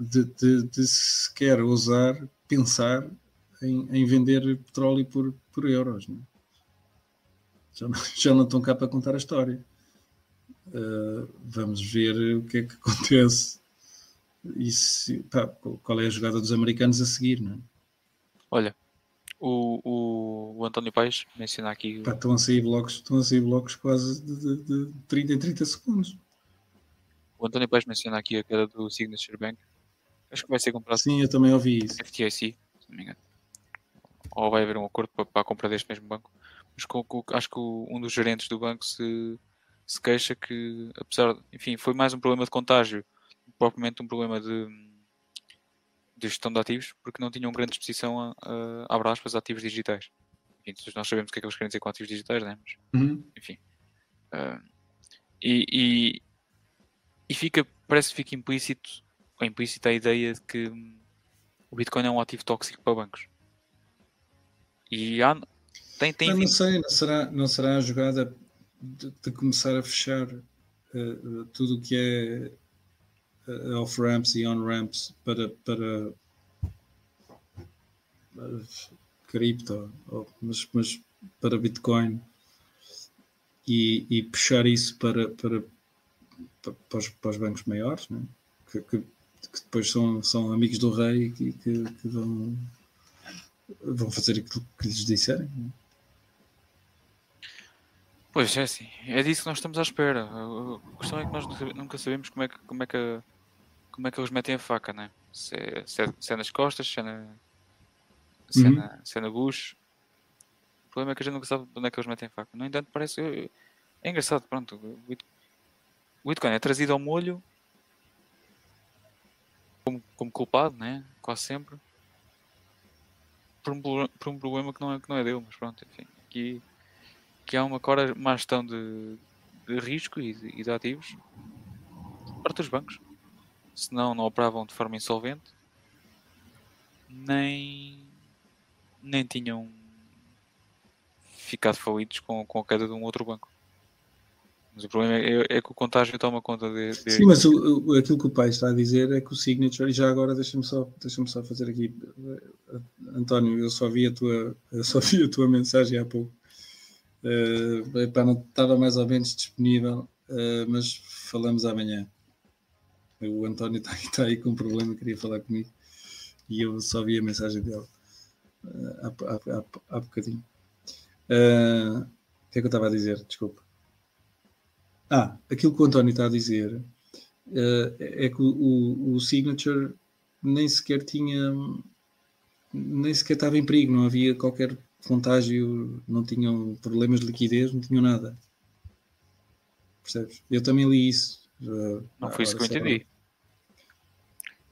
de, de, de sequer ousar pensar em, em, vender petróleo por, por euros. Né? Já, não, já não estão cá para contar a história. Uh, vamos ver o que é que acontece e se, pá, qual é a jogada dos americanos a seguir. Não é?
Olha, o, o, o António Paes menciona aqui.
Pá, estão, a sair blocos, estão a sair blocos quase de, de, de 30 em 30 segundos.
O António Paes menciona aqui a queda do Signature Bank. Acho que vai ser comprado.
Sim, eu também ouvi isso.
FTIC, se não me engano. Ou vai haver um acordo para, para a compra deste mesmo banco. Mas com, com, acho que o, um dos gerentes do banco se, se queixa que, apesar. Enfim, foi mais um problema de contágio, propriamente um problema de de gestão de ativos porque não tinham grande exposição a, a abre aspas, ativos digitais. Enfim, nós sabemos o que é que eles querem dizer com ativos digitais, né? Mas,
uhum.
enfim. Uh, e, e, e, fica, parece que fica implícito, ou implícita a ideia de que o Bitcoin é um ativo tóxico para bancos. E há, tem, tem
não, não sei, não será, não será a jogada de, de começar a fechar uh, tudo o que é uh, off-ramps e on-ramps para, para, para cripto, mas, mas para Bitcoin e, e puxar isso para, para, para, os, para os bancos maiores, né? que, que, que, depois são, são amigos do rei e que, que, vão, vão fazer aquilo que lhes disserem. Né?
Pois é, assim, é disso que nós estamos à espera. A questão é que nós nunca sabemos como é que, como é que como é que eles metem a faca, né? Se é, se é, se é nas costas, se é na, se, é uhum. na, se é bucho. O problema é que a gente nunca sabe onde é que eles metem a faca. No entanto, parece. É engraçado, pronto. O Bitcoin é trazido ao molho como, como culpado, né? Quase sempre. Por um, por um problema que não, é, que não é dele, mas pronto, enfim. Aqui, aqui há uma cora má gestão de, de risco e de, e de ativos para os bancos senão não operavam de forma insolvente, nem, nem tinham ficado falidos com, com a queda de um outro banco. Mas o problema é, é que o contágio toma conta de. de...
Sim, mas o, o, aquilo que o pai está a dizer é que o Signature, e já agora deixa-me só, deixa só fazer aqui, António, eu só vi a tua, só vi a tua mensagem há pouco. Uh, epá, não estava mais ou menos disponível, uh, mas falamos amanhã. O António está, está aí com um problema, queria falar comigo e eu só vi a mensagem dele uh, há, há, há, há bocadinho. Uh, o que é que eu estava a dizer? Desculpa. Ah, aquilo que o António está a dizer uh, é que o, o, o, Signature nem sequer tinha, nem sequer estava em perigo, não havia qualquer contágio, não tinham problemas de liquidez, não tinham nada. Percebes? Eu também li isso
não foi isso que eu entendi.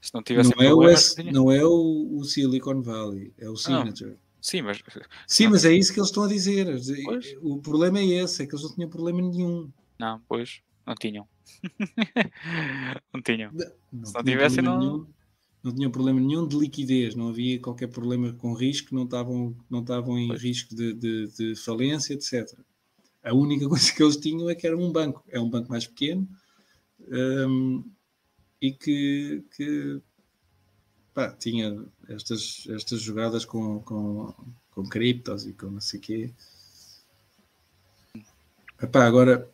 Se não tivesse
não é, o, S, não é o, o, Silicon Valley, é o Signature. Não.
Sim, mas.
Sim, mas é isso que eles estão a dizer. Pois. O problema é esse, é que eles não tinham problema nenhum.
Não, pois, não tinham. não tinham. Não, Se não tivessem, não.
Nenhum, não tinham problema nenhum de liquidez, não havia qualquer problema com risco, não estavam, não estavam em pois. risco de, de, de falência, etc. A única coisa que eles tinham é que era um banco. É um banco mais pequeno, um, e que, que pá, tinha estas, estas jogadas com, com, com criptos e com não sei o quê. Epá, agora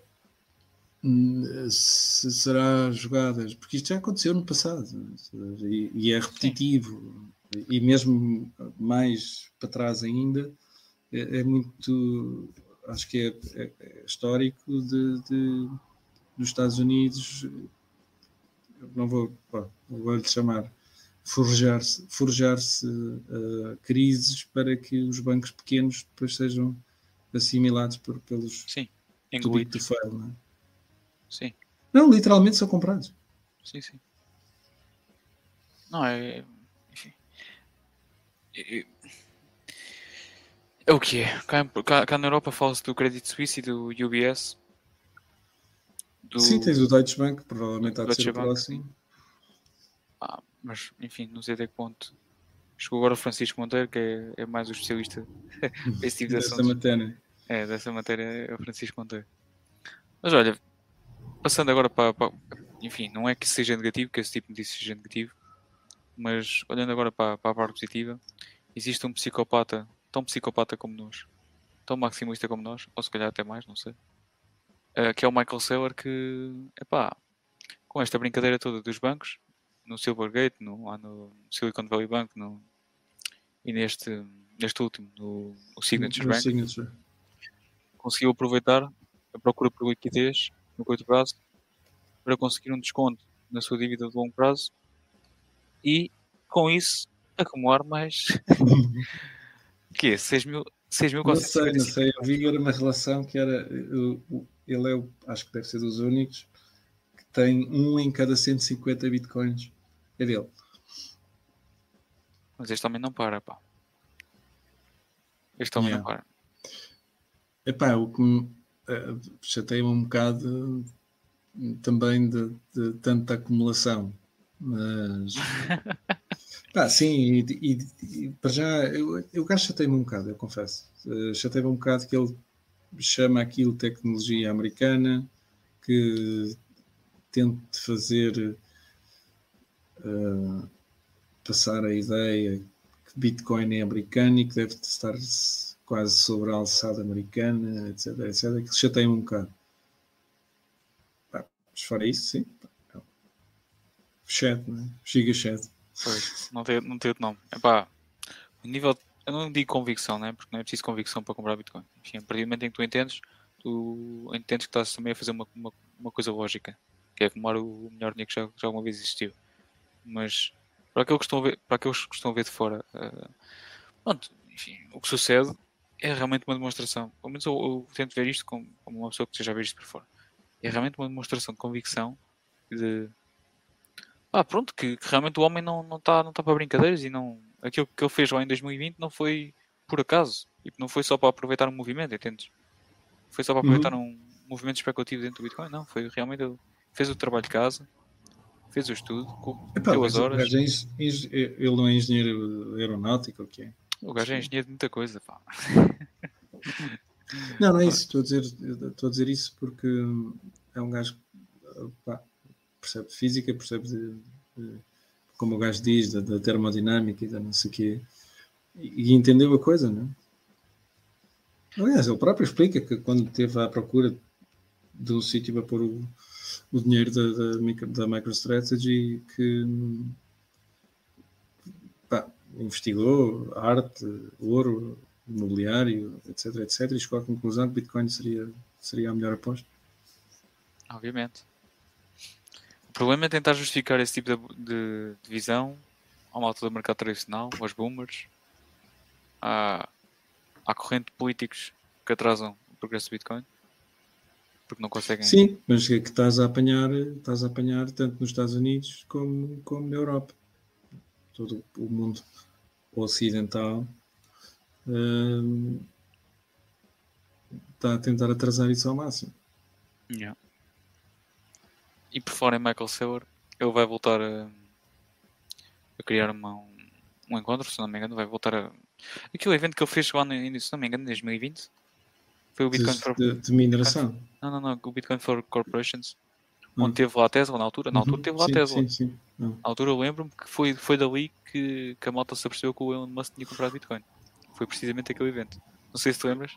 se será jogadas, porque isto já aconteceu no passado e, e é repetitivo Sim. e mesmo mais para trás ainda é, é muito acho que é, é, é histórico de, de nos Estados Unidos, não vou, vou-lhe chamar, forjar-se forjar uh, crises para que os bancos pequenos depois sejam assimilados por, pelos
Sim, engolidos.
Fail, não é?
Sim.
Não, literalmente são comprados.
Sim, sim. Não, é. Enfim. É, é o que é. Cá, cá, cá na Europa fala-se do Credit Suisse e do UBS
do... Sim, tens o Deutsche Bank, provavelmente há de ser próximo.
Ah, mas enfim, não sei até que ponto. Chegou agora o Francisco Monteiro, que é, é mais o especialista desse tipo de
Dessa
assuntos.
matéria.
É, dessa matéria é o Francisco Monteiro. Mas olha, passando agora para, para- Enfim, não é que seja negativo, que esse tipo de notícias seja negativo, mas olhando agora para, para a parte positiva, existe um psicopata, tão psicopata como nós, tão maximalista como nós, ou se calhar até mais, não sei, eh, que é o Michael Saylor, que, epá, com esta brincadeira toda dos bancos, no Silvergate, no, lá no Silicon Valley Bank, no, e neste, neste último, no, no Signature
No
Bank,
Signature.
conseguiu aproveitar a procura por liquidez no curto prazo para conseguir um desconto na sua dívida de longo prazo e com isso acumular mais que é 6 mil, 6 mil
Não sei, não sei. Eu vi era uma relação que era. Ele é, o, acho que deve ser dos únicos, que tem um em cada 150 bitcoins. É dele.
mas este também não para pá. este também não
Yeah.
para
Epá, o que me eh, chateia-me um bocado eh, também de, de tanta acumulação. Mas. Pá, sim, e, e- e para já, eu, eu gajo chateia-me um bocado, eu confesso. Uh, chateia-me um bocado que ele chama aquilo tecnologia americana, que tente fazer uh, passar a ideia que Bitcoin é americano e que deve estar quase sobre a alçada americana, etc, etc, que chateia-me um bocado. Pá, mas fora isso, sim. Chat, não é? Giga chat.
Pois, não tem, não tem outro nome. Epá, o nível, eu não digo convicção, né? porque não é preciso convicção para comprar Bitcoin. Enfim, a partir do momento em que tu entendes, tu entendes que estás também a fazer uma, uma, uma coisa lógica, que é acumular o melhor dinheiro que já, já alguma vez existiu. Mas para aqueles que estão a ver, para aqueles que estão a ver de fora, eh, pronto, enfim, o que sucede é realmente uma demonstração. Pelo menos eu, eu tento ver isto como, como uma pessoa que esteja a ver isto por fora. É realmente uma demonstração de convicção de ah, pronto, que, que realmente o homem não está não tá, não tá para brincadeiras e não. Aquilo que ele fez lá em 2020 não foi por acaso. Tipo, não foi só para aproveitar um movimento, entendes? Foi só para aproveitar um movimento especulativo dentro do Bitcoin, não. Foi realmente ele fez o trabalho de casa, fez o estudo,
Epá,
deu as horas.
é eng- ele não é engenheiro aeronáutico, o que é?
O gajo é engenheiro de muita coisa, pá.
Não, não é isso. Estou a dizer, estou a dizer isso porque é um gajo que pá, percebe de física, percebe de, de- como o gajo diz, da, da termodinâmica e da não sei o quê, e, e entendeu a coisa, não é? Aliás, ele próprio explica que quando esteve à procura de um sítio para pôr o, o dinheiro da, da, da MicroStrategy, que investigou arte, ouro, imobiliário, etc, etc, e chegou à conclusão que Bitcoin seria, seria a melhor aposta.
Obviamente. O problema é tentar justificar esse tipo de, de, de visão ao malta do mercado tradicional, aos boomers, à, à corrente de políticos que atrasam o progresso do Bitcoin, porque não conseguem.
Sim, mas é que estás a apanhar, estás a apanhar tanto nos Estados Unidos como, como na Europa. Todo o mundo ocidental hum, está a tentar atrasar isso ao máximo.
Yeah. E por fora em Michael Saylor, ele vai voltar a, a criar uma, um, um encontro, se não me engano, vai voltar a. Aquele evento que ele fez lá, no, se não me engano, em 2020 foi o Bitcoin
De,
for.
de, de mineração.
Não, não, não, o Bitcoin for Corporations,
Hum.
onde teve lá a Tesla na altura. Na altura teve lá a Tesla.
Sim, sim.
Na altura eu lembro-me que foi, foi dali que, que a malta se apercebeu que o Elon Musk tinha comprado Bitcoin. Foi precisamente aquele evento. Não sei se te lembras,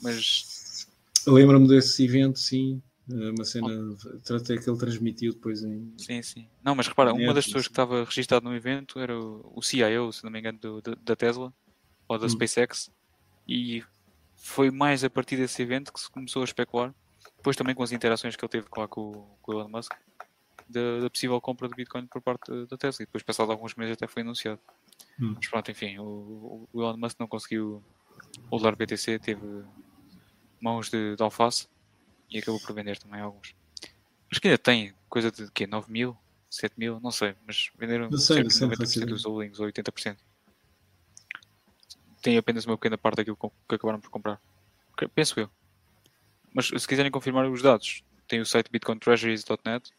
mas
Lembro-me desse evento, sim. Eh, Uma cena tratei que ele transmitiu depois em.
sim, sim. Não, mas repara, uma das pessoas que estava registado no evento era o, CIO, se não me engano, do- da- da Tesla ou da
Hum.
SpaceX. E foi mais a partir desse evento que se começou a especular. Depois também com as interações que ele teve lá com, o- com o Elon Musk. Da, da possível compra de Bitcoin por parte da- Tesla. E depois, passado alguns meses, até foi anunciado.
Hum.
Mas pronto, enfim, o, o Elon Musk não conseguiu usar BTC, teve mãos de, de alface e acabou por vender também alguns. Acho que ainda tem coisa de quê? 9 mil? 7 mil? Não sei, mas venderam
sei,
cerca
não
de
sei, não faço
90%
ideia.
dos holdings ou 80%. Tem apenas uma pequena parte daquilo que acabaram por comprar. Penso eu. Mas se quiserem confirmar os dados, tem o site bitcointreasuries.net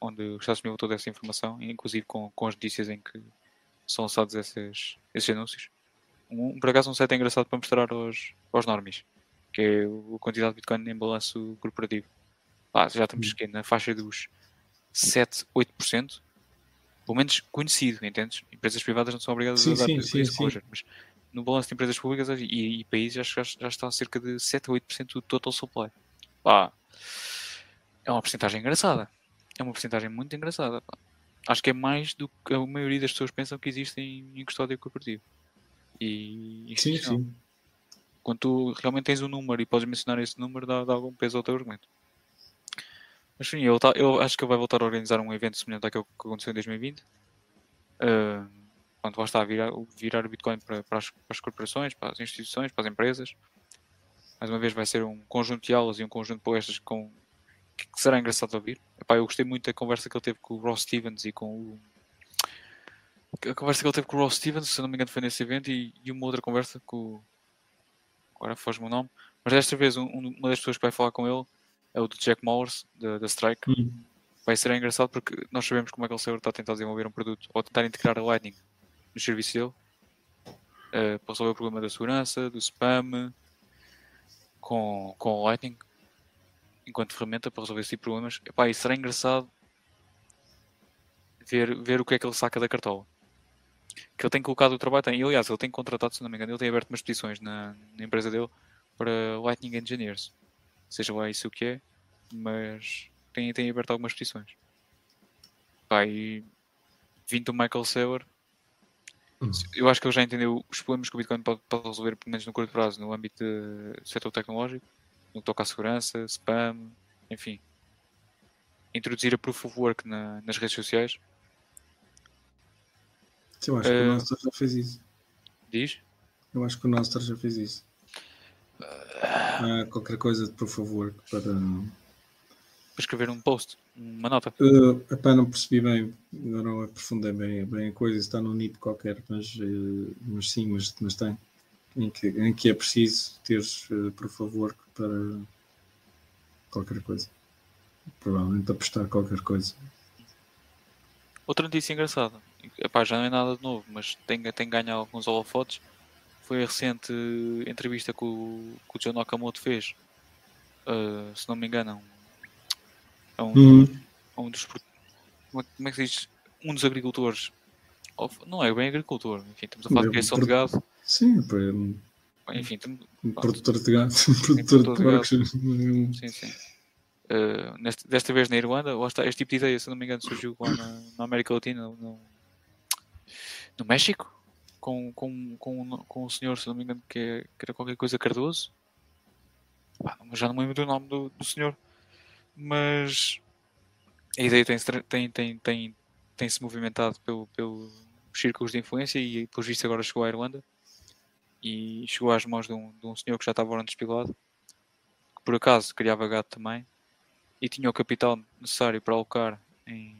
onde Estados Unidos toda essa informação, inclusive com, com as notícias em que são lançados esses, esses anúncios. Um, por acaso um site engraçado para mostrar aos, aos normies, que é a quantidade de Bitcoin em balanço corporativo. Ah, já estamos aqui na faixa dos 7, 8%, pelo menos conhecido, entendes? Empresas privadas não são obrigadas
Sim,
a dar
sim,
esse
sim,
disclosure, mas no balanço de empresas públicas e, e países já, já, já está cerca de 7 a 8% do total supply. Pá, é uma porcentagem engraçada. É uma porcentagem muito engraçada. pá. Acho que é mais do que a maioria das pessoas pensam que existe em, custódia corporativa. E
Sim,
institucional.
sim.
Quando tu realmente tens um número e podes mencionar esse número, dá, dá algum peso ao teu argumento. Mas sim, eu, tá- eu acho que ele vai voltar a organizar um evento semelhante àquele que aconteceu em 2020. Uh, quando lá está a virar, virar o Bitcoin para, para, as, para as corporações, para as instituições, para as empresas. Mais uma vez vai ser um conjunto de aulas e um conjunto de palestras com, que será engraçado de ouvir. Epá, eu gostei muito da conversa que ele teve com o Ross Stevens e com o. A conversa que ele teve com o Ross Stevens, se não me engano, foi nesse evento, e, e uma outra conversa com o. Agora foge-me o nome. Mas desta vez, um- um- uma das pessoas que vai falar com ele é o do Jack Mowers, da, da Strike.
Hum.
Vai ser engraçado porque nós sabemos como é que ele está a tentar desenvolver um produto ou tentar integrar a Lightning no serviço dele eh, para resolver o problema da segurança, do spam, com, com o Lightning enquanto ferramenta para resolver esse tipo de problemas. Epá, e será engraçado ver, ver o que é que ele saca da cartola. Que ele tem colocado o trabalho, tem, e aliás, ele tem contratado, se não me engano, ele tem aberto umas posições na, na empresa dele para Lightning Engineers. Seja lá isso o que é, mas tem, tem aberto algumas posições. Pá, e vindo do Michael Saylor. Eu acho que ele já entendeu os problemas que o Bitcoin pode, pode resolver, pelo menos no curto prazo, no âmbito de- do setor tecnológico, no que toca à segurança, spam, enfim. Introduzir a Proof of Work na- nas redes sociais.
Eu acho que
Eh,
o Nostra já fez isso.
Diz?
Eu acho que o Nostra já fez isso. Ah, qualquer coisa, por favor, para.
Para escrever um post, uma nota.
Uh, epá, não percebi bem, eu não aprofundei bem, bem a coisa, está num NIT qualquer, mas, eh, mas sim, mas, mas tem. Em que, em que é preciso teres, eh, por favor, para qualquer coisa. Provavelmente apostar qualquer coisa.
Outra notícia engraçada, Epá, já não é nada de novo, mas tem, tem ganho alguns holofotes. Foi a recente entrevista que o, que o John Nakamoto fez, uh, se não me engano, a um,
Uhum.
a um dos. pro- Como é, como é que se diz? Um dos agricultores. Ou- Não é bem agricultor, enfim, estamos a falar de
É,
criação de gado.
Sim, para
Enfim,
um produtor de gado, um produtor de
produtor de gado.
porcos.
sim, sim. Uh, neste- desta vez na Irlanda, lá está, este tipo de ideia, se não me engano, surgiu lá na, na América Latina, no, no México, com, com, com, com um senhor, se não me engano, que, é- que era qualquer coisa Cardoso. Pá, já não me lembro do nome do, do senhor. Mas a ideia tem, tem, tem, tem, tem se movimentado pelo, pelos círculos de influência e, pelos vistos, agora chegou à Irlanda e chegou às mãos de um, de um senhor que já estava ora despilado, que por acaso criava gado também e tinha o capital necessário para alocar em,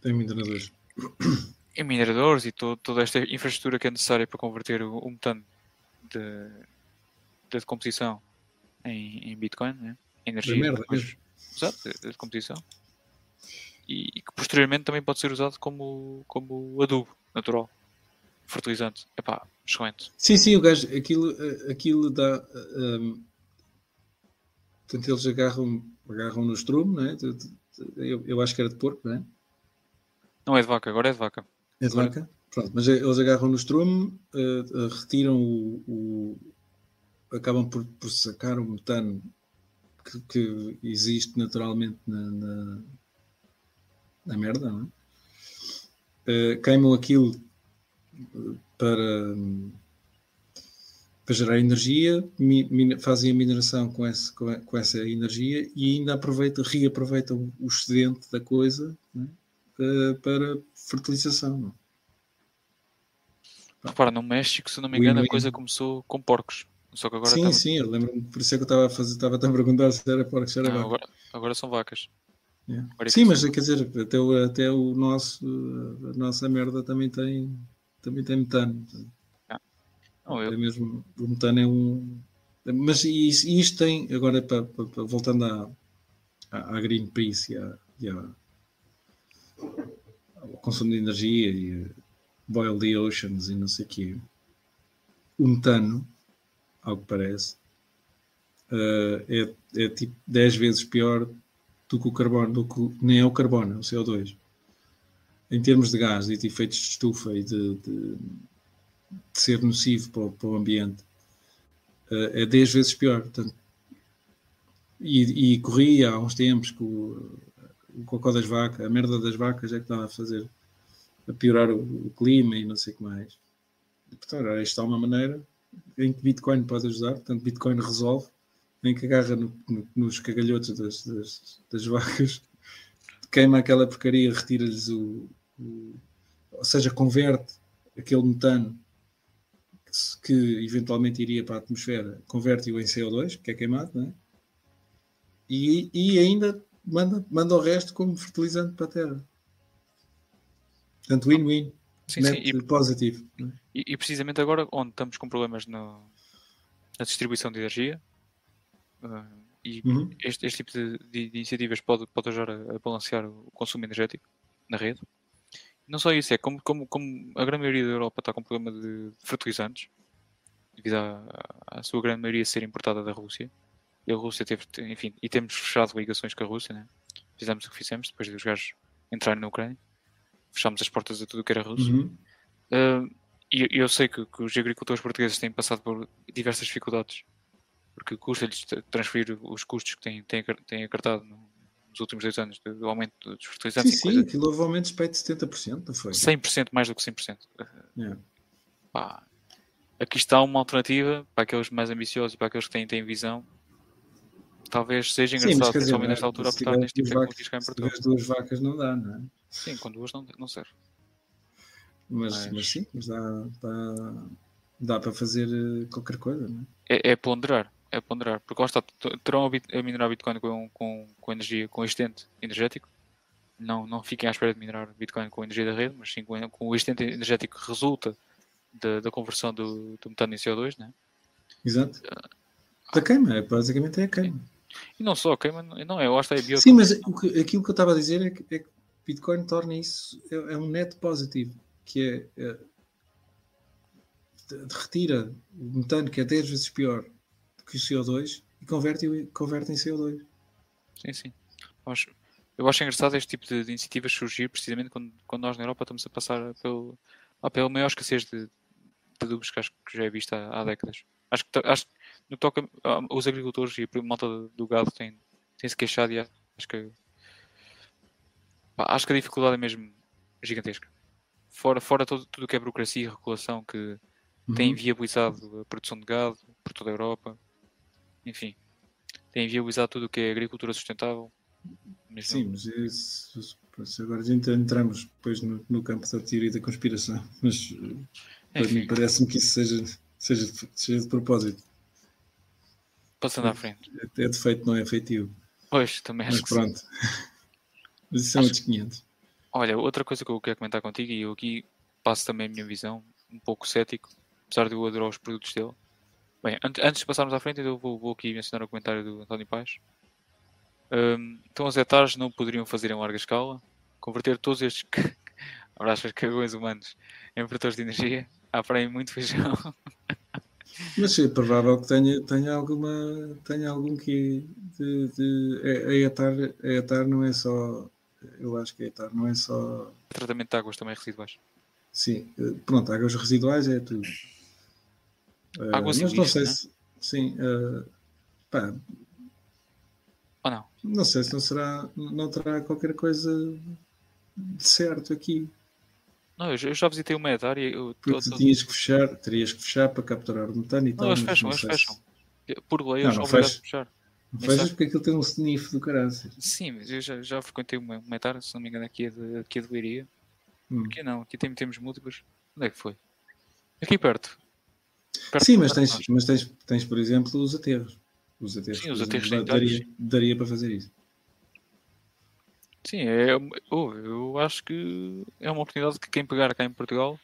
Tem mineradores.
em mineradores e to- toda esta infraestrutura que é necessária para converter o, o metano de, de decomposição em, em Bitcoin, né? Energia.
Da merda
depois-
mesmo.
Exato, de, de decomposição. E, e que posteriormente também pode ser usado como, como adubo natural, fertilizante. Epá, excelente.
Sim, sim, o gajo, aquilo, eh, aquilo dá. eh, um, portanto, eles agarram, agarram no estrumo, não é? Eu, eu acho que era de porco, não é?
Não é de vaca, agora é de vaca.
É de vaca? Pronto, mas eles agarram no estrumo, eh, eh, retiram o, o- acabam por, por sacar o metano que, que existe naturalmente na, na, na merda, não é? Eh, queimam aquilo eh, para, para gerar energia, fazem a mineração com, esse, com, essa energia e ainda aproveitam, reaproveitam o excedente da coisa é? Eh, para fertilização. é?
Repara, no México, se não me engano, a coisa começou com porcos. Só que agora
sim, sim, eu lembro-me, por isso é que eu estava a fazer, estava a perguntar se era porco, se era
Não,
vaca.
agora, agora são vacas.
É.
agora é
Sim, mas
são-
quer dizer, até o, até o nosso, a nossa merda também tem, também tem metano.
Não,
É
eu,
mesmo, o metano é um. Mas isso, isto tem, agora para, para- para- voltando à, à, à Greenpeace e à, e ao, ao consumo de energia e boil the oceans e não sei o quê, o metano, ao que parece, uh, é, é tipo 10 vezes pior do que o carbono, do que nem é o carbono, é o CO2. Em termos de gás e de efeitos de estufa e de, de, de ser nocivo para o, para o ambiente, uh, é 10 vezes pior. Portanto, e, e corria há uns tempos que o, o cocó das vacas, a merda das vacas é que estava a fazer a piorar o, o clima e não sei o que mais. Portanto, esta é uma maneira em que Bitcoin pode ajudar. Portanto, Bitcoin resolve, em que agarra no, no, nos cagalhotos das, das, das, vacas, queima aquela porcaria, retira-lhes o, o, Ou seja, converte aquele metano que, que eventualmente iria para a atmosfera, converte-o em CO2, que é queimado, é? E, e ainda manda, manda o resto como fertilizante para a terra. Portanto, win-win. Sim, sim. E, positivo. É?
E, e, precisamente agora, onde estamos com problemas no, na distribuição de energia, uh, e uhum. este, este, tipo de, de, de, iniciativas pode, pode ajudar a, a, balancear o consumo energético na rede. Não só isso, é como, como, como a grande maioria da Europa está com problema de fertilizantes, devido à, à sua grande maioria ser importada da Rússia, e a Rússia teve, enfim, e temos fechado ligações com a Rússia, né? fizemos o que fizemos depois dos gajos entrarem na Ucrânia, fechámos as portas a tudo o que era russo. Uhum. Uh, e eu sei que, que, os agricultores portugueses têm passado por diversas dificuldades, porque custa-lhes transferir os custos que têm, têm, têm acartado nos últimos dois anos do aumento dos fertilizantes.
Sim, sim, aquilo houve aumentos de 70%, não foi? 100%
mais do que 100%. Yeah. Pá, aqui está uma alternativa para aqueles mais ambiciosos, para aqueles que têm, têm visão, talvez seja engraçado, Sim, principalmente nesta altura, apostar neste tipo de tecnologias cá em Portugal.
Se duas vacas não dá, não é?
Sim, com duas não, não serve.
Mas, mas... mas sim, mas dá, dá, dá para fazer eh, qualquer coisa, não é?
É, é ponderar, é ponderar, porque lá está, terão a minerar Bitcoin com, com, com energia, com excedente energético. Não, não fiquem à espera de minerar Bitcoin com energia da rede, mas sim com, com o excedente energético que resulta da, da conversão do, do metano em CO2, né?
Exato. Uh, da queima, é, basicamente é a queima.
E não só queima, não é, eu acho que é bio.
Sim, mas o que, aquilo que eu estava a dizer é que, é que Bitcoin torna isso, é, é, um net positivo, que é, é retira o metano que é 10 vezes pior que o CO2 e converte, converte em CO2.
Sim, sim. Eu acho, engraçado este tipo de, de iniciativas surgir precisamente quando, quando nós na Europa estamos a passar pelo, ah, pela maior escassez de, adubos que acho que já é vista há, há décadas. Acho que, acho, no que toca ah, os agricultores e a malta do gado têm, têm se queixado e acho que acho que a dificuldade é mesmo gigantesca. Fora, fora todo, tudo o que é burocracia e regulação que uhum. tem viabilizado a produção de gado por toda a Europa, enfim, tem viabilizado tudo o que é agricultura sustentável.
Mesmo. Sim, mas isso, agora a gente entramos depois no, no, campo da teoria da conspiração, mas parece-me que isso seja, seja, seja de propósito.
Passando à frente.
É defeito, não é efetivo.
Pois, também acho
Mas que pronto. Sim. Mas isso são outros 500.
Olha, outra coisa que eu quero comentar contigo, e eu aqui passo também a minha visão, um pouco cético, apesar de eu adorar os produtos dele. Bem, antes de passarmos à frente, eu vou, vou aqui mencionar o comentário do António Paz. Um, então, os hectares não poderiam fazer em larga escala, converter todos estes abraços cagões humanos em produtores de energia, há para aí muito feijão.
Mas é provável que tenha, tenha alguma tenha algum que de, de, a, ETAR, a ETAR não é só eu acho que a ETAR não é só
tratamento de águas também residuais.
Sim, eh, pronto, águas residuais é tudo.
Eh, águas uh,
mas não sei né? se sim, uh, pá,
ou não?
Não sei se não será, não terá qualquer coisa de certo aqui.
Não, eu já visitei uma área. Eu,
Porque tinhas que fechar, terias que fechar para capturar o metano e
não,
tal.
Eles fecham, eles fecham. Por lei, eles são obrigados a fechar.
Não fechas porque aquilo tem um sniff do caralho.
Sim, mas eu já, já frequentei uma, uma se não me engano, aqui é de, aqui é de Leiria. Hum. Aqui não, aqui tem, temos múltiplos. Onde é que foi? Aqui perto.
perto Sim, mas, tens, mas tens, tens, por exemplo, os aterros. Os aterros,
Sim, os aterros
exemplo, daria, daria para fazer isso.
Sim, é, oh, eu acho que é uma oportunidade que quem pegar cá em Portugal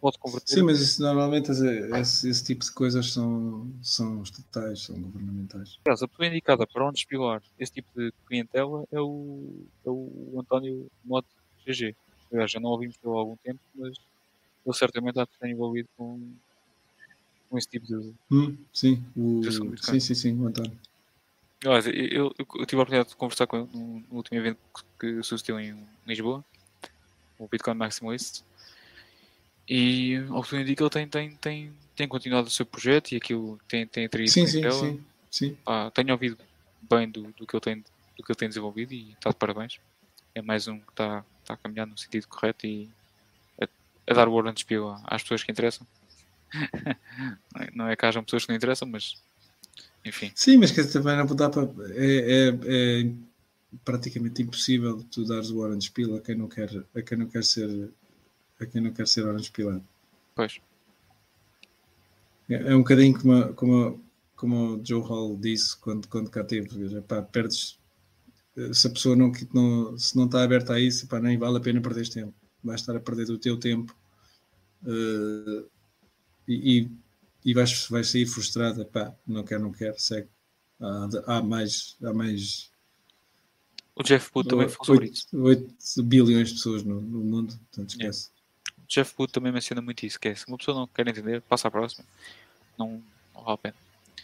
pode converter.
Sim, mas isso, normalmente esse, esse, tipo de coisas são, são estatais, são governamentais.
Aliás, a pessoa indicada para onde espilar esse tipo de clientela é o, é o António Mote GG. Aliás, já não ouvimos pelo algum tempo, mas ele certamente há de estar envolvido com, com esse tipo de.
Hum, sim, o, sim, sim, sim, o António.
Aliás, eu, eu, eu, tive a oportunidade de conversar com ele no, no último evento que, que sucedeu em Lisboa, o Bitcoin Maximalist. E ao que tudo indica, ele tem, tem, tem, tem continuado o seu projeto e aquilo tem, tem atraído
sim, sim, sim, sim.
Ah, tenho ouvido bem do, do, que ele tem, do que ele tem desenvolvido e está de parabéns. É mais um que está, está a caminhar no sentido correto e a, a dar o Warren Spiel às pessoas que interessam. não é que hajam pessoas que não interessam, mas enfim.
Sim, mas que também não dá para. É, é, é, praticamente impossível tu dares o Orange Peel a quem não quer, a quem não quer ser a quem não quer ser Orange Pilado.
Pois.
É, é um bocadinho como, como, como o Joe Hall disse quando, quando cá teve. Pá, perdes. Se a pessoa não, não, se não está aberta a isso, pá, nem vale a pena perder tempo. Vais estar a perder o teu tempo uh, e, e vais, vais sair frustrada. Pá, não quer, não quer, segue. Há, há mais. Há mais
o Jeff Wood também falou sobre isso.
8 bilhões de pessoas no, no mundo, portanto esquece.
É. Jeff Wood também menciona muito isso, que é se uma pessoa não quer entender, passa à próxima. Não, não vale a pena.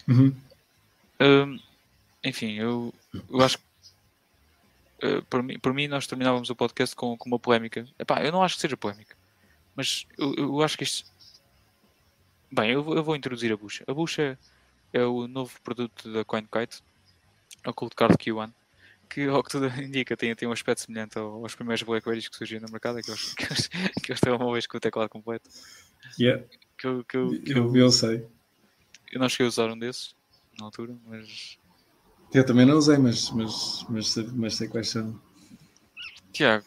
Uhum.
Um, enfim, eu, eu acho que uh, por, mim, por mim nós terminávamos o podcast com, com uma polémica. Epá, eu não acho que seja polémica, mas eu, eu acho que isto Bem, eu, eu vou introduzir a bucha. A bucha é o novo produto da CoinKite, a Cold Card Q1, que, ao que tudo indica, tem, tem um aspecto semelhante aos primeiros Blackberries que surgiram no mercado, aqueles que, que eu estava uma vez com o teclado completo.
Yeah.
Que, eu, que, eu,
que eu, eu, sei.
Eu não cheguei a usar um desses na altura, mas.
Eu também não usei, mas, mas, mas, mas sei quais são.
Tiago,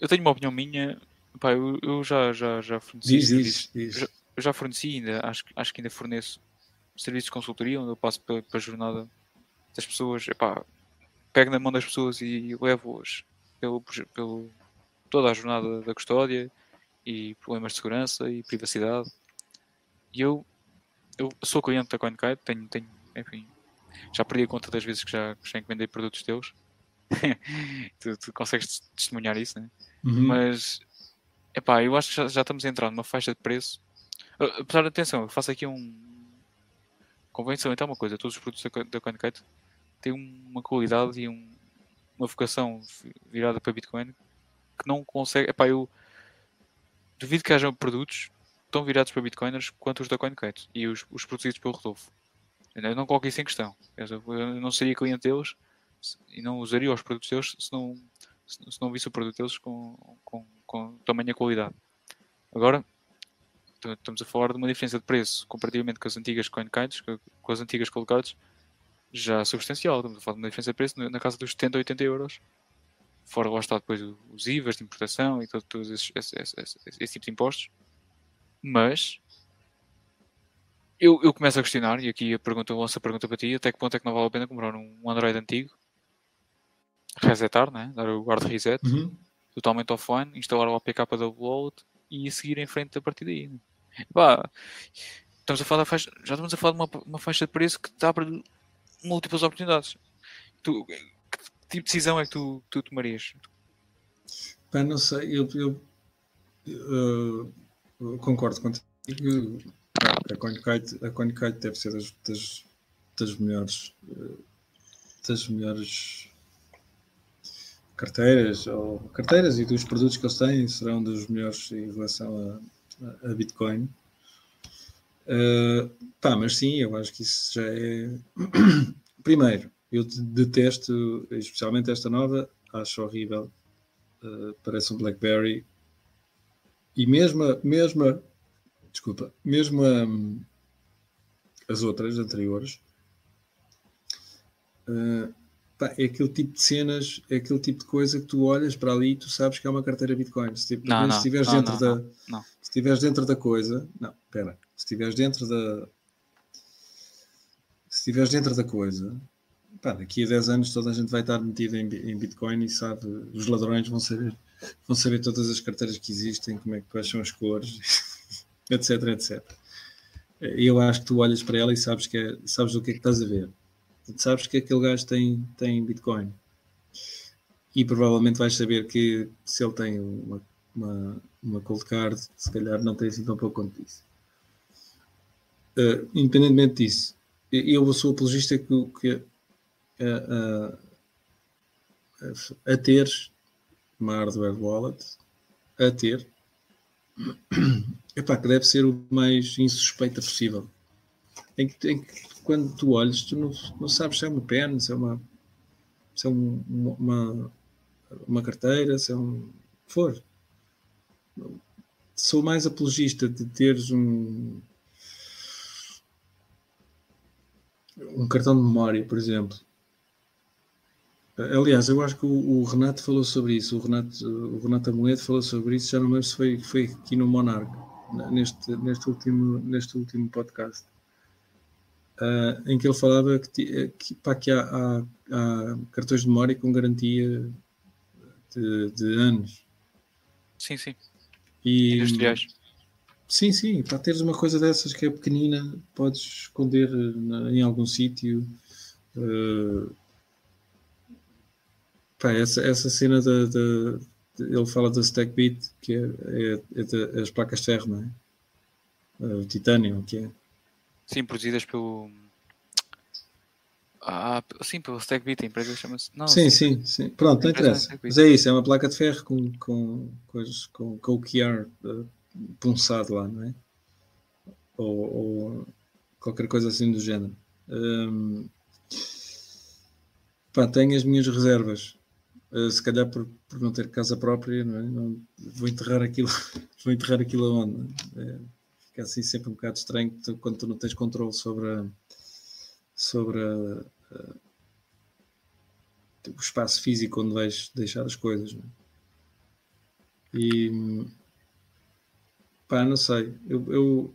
eu tenho uma opinião minha. Pá, eu, eu já, já, já
forneci. Diz, diz, diz
eu já forneci ainda, acho, acho que ainda forneço serviços de consultoria, onde eu passo para a jornada das pessoas, epá, pego na mão das pessoas e levo-as pelo, pelo toda a jornada da custódia e problemas de segurança e privacidade. E eu, eu sou cliente da CoinKite, tenho, tenho, enfim, já perdi a conta das vezes que já, que já encomendei produtos teus. tu, tu, consegues testemunhar isso, né?
Uhum.
Mas, epá, eu acho que já, já estamos a entrar numa faixa de preço Apesar de atenção, eu faço aqui um. Convém salientar uma coisa: todos os produtos da CoinKite têm uma qualidade e um, uma vocação virada para Bitcoin que não consegue. Epá, eu duvido que haja produtos tão virados para Bitcoiners quanto os da CoinKite e os, os produzidos pelo Rodolfo. Eu não coloco isso em questão. Eu não seria cliente deles e não usaria os produtos deles se não, se não visse o produto deles com, com, com tamanha qualidade. Agora, estamos a falar de uma diferença de preço comparativamente com as antigas CoinKites, com as antigas colocadas, já substancial. Estamos a falar de uma diferença de preço na casa dos 70, 80 euros. Fora lá está depois os IVAs de importação e todo, todos esses, esse, esse, esse, esse, tipo de impostos. Mas eu, eu começo a questionar, e aqui a pergunta, eu lanço a pergunta para ti, até que ponto é que não vale a pena comprar um Android antigo, resetar, né? dar o guard reset,
uhum.
totalmente offline, instalar o APK da upload e seguir em frente a partir daí. Né? Pá, estamos a falar faixa, já estamos a falar de uma, uma faixa de preço que está para múltiplas oportunidades. Tu, que tipo de decisão é que tu, tu tomarias?
Não sei, eu, eu, eu, eu concordo contigo. A CoinKite, a CoinKite deve ser das, das, das melhores das melhores carteiras ou carteiras e dos produtos que eles têm serão dos melhores em relação a, a Bitcoin. Uh, pá, mas sim, eu acho que isso já é. Primeiro, eu detesto, especialmente esta nova, acho horrível. Uh, parece um Blackberry. E mesmo, mesmo, desculpa, mesmo as outras anteriores, uh, Pá, é aquele tipo de cenas, é aquele tipo de coisa que tu olhas para ali e tu sabes que é uma carteira Bitcoin. Se, tipo,
não,
se
não,
estiveres
não,
dentro da.
não,
Se estiveres dentro da coisa. Não, espera. Se estiveres dentro da. Se estiveres dentro da coisa. Pá, daqui a 10 anos toda a gente vai estar metida em, em Bitcoin e sabe, os ladrões vão saber, vão saber todas as carteiras que existem, como é, quais são as cores. etc, etc. Eu acho que tu olhas para ela e sabes, que é, sabes o que é que estás a ver. Sabes que aquele gajo tem, tem Bitcoin. E provavelmente vais saber que se ele tem uma, uma, uma cold card, se calhar não tem assim tão pouco quanto isso. Uh, independentemente disso, eu sou apologista que, que uh, uh, a teres uma hardware wallet, a ter, epá, que deve ser o mais insuspeita possível. Em que, em que quando tu olhas, tu não, não, sabes se é uma pen, se é uma, se é um, uma, uma carteira, se é um. for. Sou mais apologista de teres um. um cartão de memória, por exemplo, Aliás, eu acho que o, o, Renato falou sobre isso, o Renato, o Renato Amoedo falou sobre isso, já não lembro se foi, foi aqui no Monarch, neste, neste, último, neste último podcast, uh, em que ele falava que, que, pá, que há, há, há, cartões de memória com garantia de, de anos.
Sim, sim.
E, Industriais. Sim, sim, para teres uma coisa dessas que é pequenina, podes esconder na, em algum sítio. Uh, Pá, essa, essa cena da, da, ele fala da stack beat, que é, é, é de, as placas de ferro, não é? O titânio, que é?
Sim, produzidas pelo. Ah, sim, pelo stack beat, a empresa chama-se.
Sim, sim, sim. Pronto, não interessa. Mas é isso, é uma placa de ferro com, com, com, com o QR uh, punçado lá, não é? Ou, ou, qualquer coisa assim do género. Um, pá, tenho as minhas reservas Uh, se calhar por, por, não ter casa própria, não, é? não vou enterrar aquilo, vou enterrar aquilo aonde? É, fica assim sempre um bocado estranho quando tu não tens controle sobre, a, sobre a, a, o espaço físico onde vais deixar as coisas. Não é? E pá, não sei, eu, eu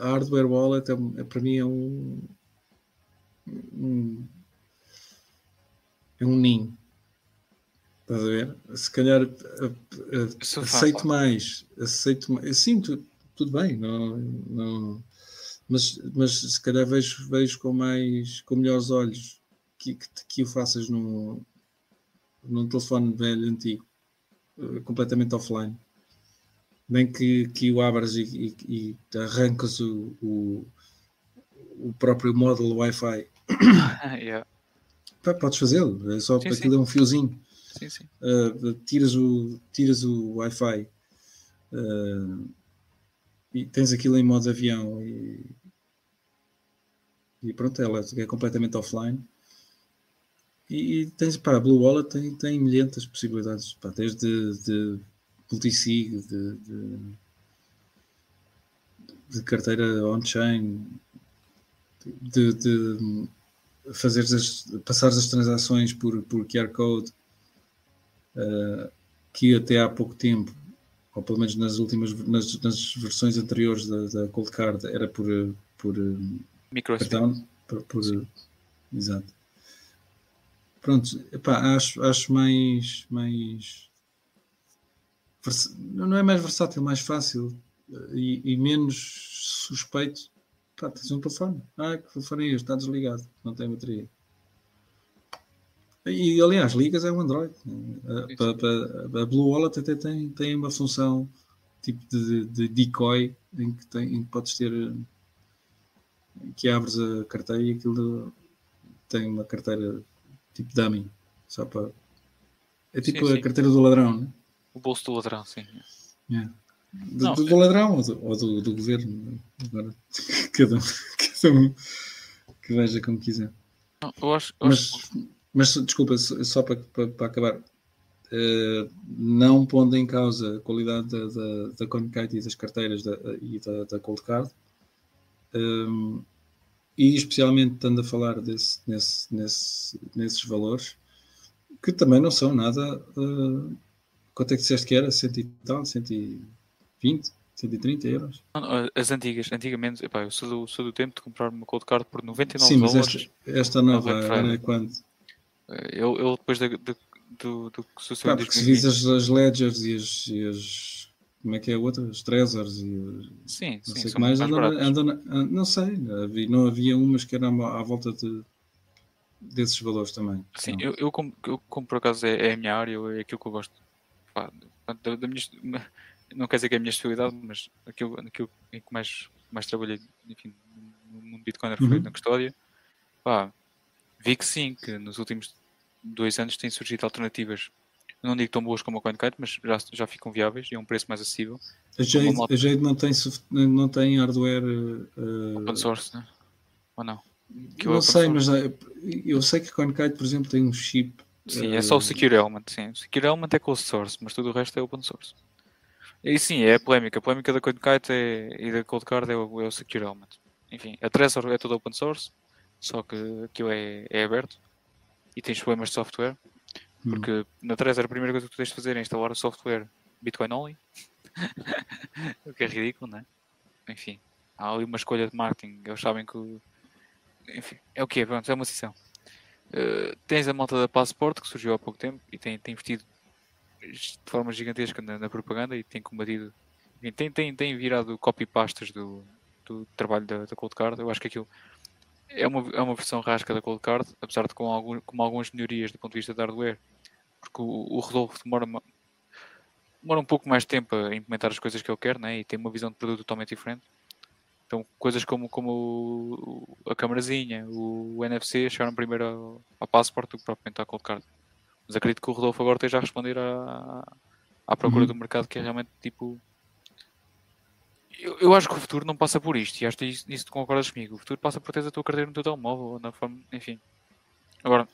a hardware wallet é, é, para mim é um, um é um ninho. Estás a ver? Se calhar aceito mais, aceito mais. Sim, tu, tudo bem, não, não, mas, mas se calhar vejo, vejo com mais com melhores olhos que, que, que o faças num, num telefone velho antigo, eh, completamente offline. Nem que, que o abras e, e, e arrancas o, o, o próprio módulo Wi-Fi.
yeah
podes fazê-lo, é só sim, aquilo sim. é um fiozinho.
Sim, sim.
Uh, tiras o, tiras o Wi-Fi uh, e tens aquilo em modo avião e, e pronto, ela é completamente offline. E, e tens, pá, a Blue Wallet tem, tem milhentas possibilidades, pá, desde de multisig, de, de, de carteira on-chain, de, de fazer as, as transações por, por QR Code, uh, que até há pouco tempo, ou pelo menos nas últimas nas, nas versões anteriores da, da, Cold Card, era por, por
Micro cartão,
por, por exato. Pronto, epá, acho, acho mais, mais não é mais versátil, mais fácil e, e menos suspeito Pá, tens um telefone. Ah, que telefone é este? Está desligado. Não tem bateria. E, aliás, ligas é um Android. A, a, a Blue Wallet até tem, tem uma função tipo de, de decoy em que, tem, em que podes ter que abres a carteira e aquilo tem uma carteira tipo dummy só para é tipo sim, sim. a carteira do ladrão né?
o bolso do ladrão sim
yeah. Do, não, do, do ladrão ou do, ou do, do governo. Agora, cada, um, cada um que veja como quiser.
Não, eu acho,
eu mas, acho... mas, desculpa, só para, para, para acabar, uh, não pondo em causa a qualidade da, da, da e das carteiras da, e da, da Cold Card, um, eh, e especialmente estando a falar desse, nesse, nesse, nesses valores, que também não são nada. Uh, quanto é que disseste que era? Cento e tal? Cento e 20, 130 euros.
As antigas, antigamente, epá, eu sou do, sou do tempo de comprar uma cold card por 99 Sim, mas
dólares. Esta, esta nova era quanto?
Eh, eu, eu depois de, de, do, do que
sucedeu porque se visas as ledgers e as, e as como é que é a outra? Os Trezors e
Sim,
não
sim,
sei o que mais.
mais
an- não sei, não havia umas que eram à, à volta de, desses valores também.
Sim, eu, eu, como, eu como por acaso é, é a minha área, é aquilo que eu gosto. Pá, da, da minha, não quer dizer que é a minha especialidade, mas aquilo, aquilo em que mais, mais trabalhei, enfim, no mundo Bitcoin foi
Uhum.
na custódia. Pá, vi que sim, que nos últimos dois anos têm surgido alternativas. Não digo tão boas como a CoinKite, mas já, já ficam viáveis e a um preço mais acessível.
A Jade, a Jade não, tem, não tem hardware. eh,
Open source, né? Ou não? Que
não
open
sei,
source.
mas eh, eu sei que a CoinKite, por exemplo, tem um chip.
Sim,
eh,
é só o Secure Element, sim. O Secure Element é closed source, mas tudo o resto é open source. E sim, é a polémica. A polémica da CoinKite é, e da Cold Card é o, é o Secure Element. Enfim, a Trezor é tudo open source, só que aquilo é, é aberto e tens problemas de software.
hum,
Porque na Trezor a primeira coisa que tu tens de fazer é instalar o software Bitcoin only, o que é ridículo, não é? Enfim, há ali uma escolha de marketing. Eles sabem que. Enfim, é o que é, pronto, é uma decisão. Uh, tens a malta da Passport que surgiu há pouco tempo e tem, tem investido de forma gigantesca na, na propaganda e tem combatido. enfim, tem, tem, tem virado copy-pastas do, do trabalho da, da Cold Card. Eu acho que aquilo é uma, é uma versão rasca da Cold Card, apesar de com, algum, com algumas melhorias do ponto de vista de hardware, porque o, o Rodolfo demora, uma- demora um pouco mais de tempo a implementar as coisas que ele quer né? e tem uma visão de produto totalmente diferente. Então, coisas como, como a câmarazinha, o, o NFC chegaram primeiro ao, ao Passport do que propriamente à Cold Card. Mas acredito que o Rodolfo agora esteja a responder à, à procura
Uhum.
do mercado, que é realmente tipo. Eu, eu acho que o futuro não passa por isto, e acho que isso, nisso tu concordas comigo. O futuro passa por teres a tua carteira no teu telemóvel, ou na forma. Enfim. Agora,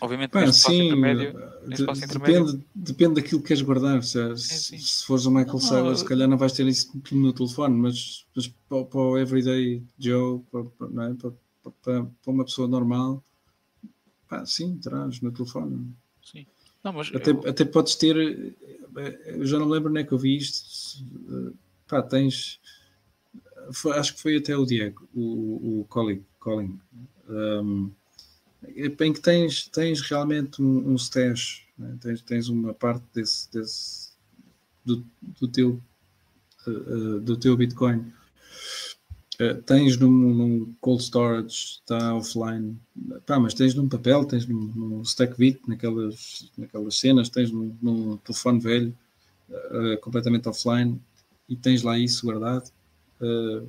obviamente,
Pá,
neste espaço
sim,
intermédio.
eh,
neste
de-
intermédio-
depende, depende daquilo que queres guardar. Se,
sim.
se fores o Michael Saylor, se calhar não vais ter isso no telefone, mas, mas para, para o everyday Joe, para, para, não é? para, para- para uma pessoa normal, pá, sim, terás no telefone.
Sim. Não, mas
Até,
eu-
até podes ter, eh, eu já não lembro onde é que eu vi isto. Pá, tens. foi- acho que foi até o Diego, o, o Colin. Colin um, em que tens, tens realmente um, um stash, né? tens, tens uma parte desse, desse do, do teu eh, eh, do teu Bitcoin. Eh, tens num, num cold storage, está offline, Pá, mas tens num papel, tens num, num StackBit, naquelas, naquelas cenas, tens num, num telefone velho, eh, completamente offline, e tens lá isso guardado. Eh,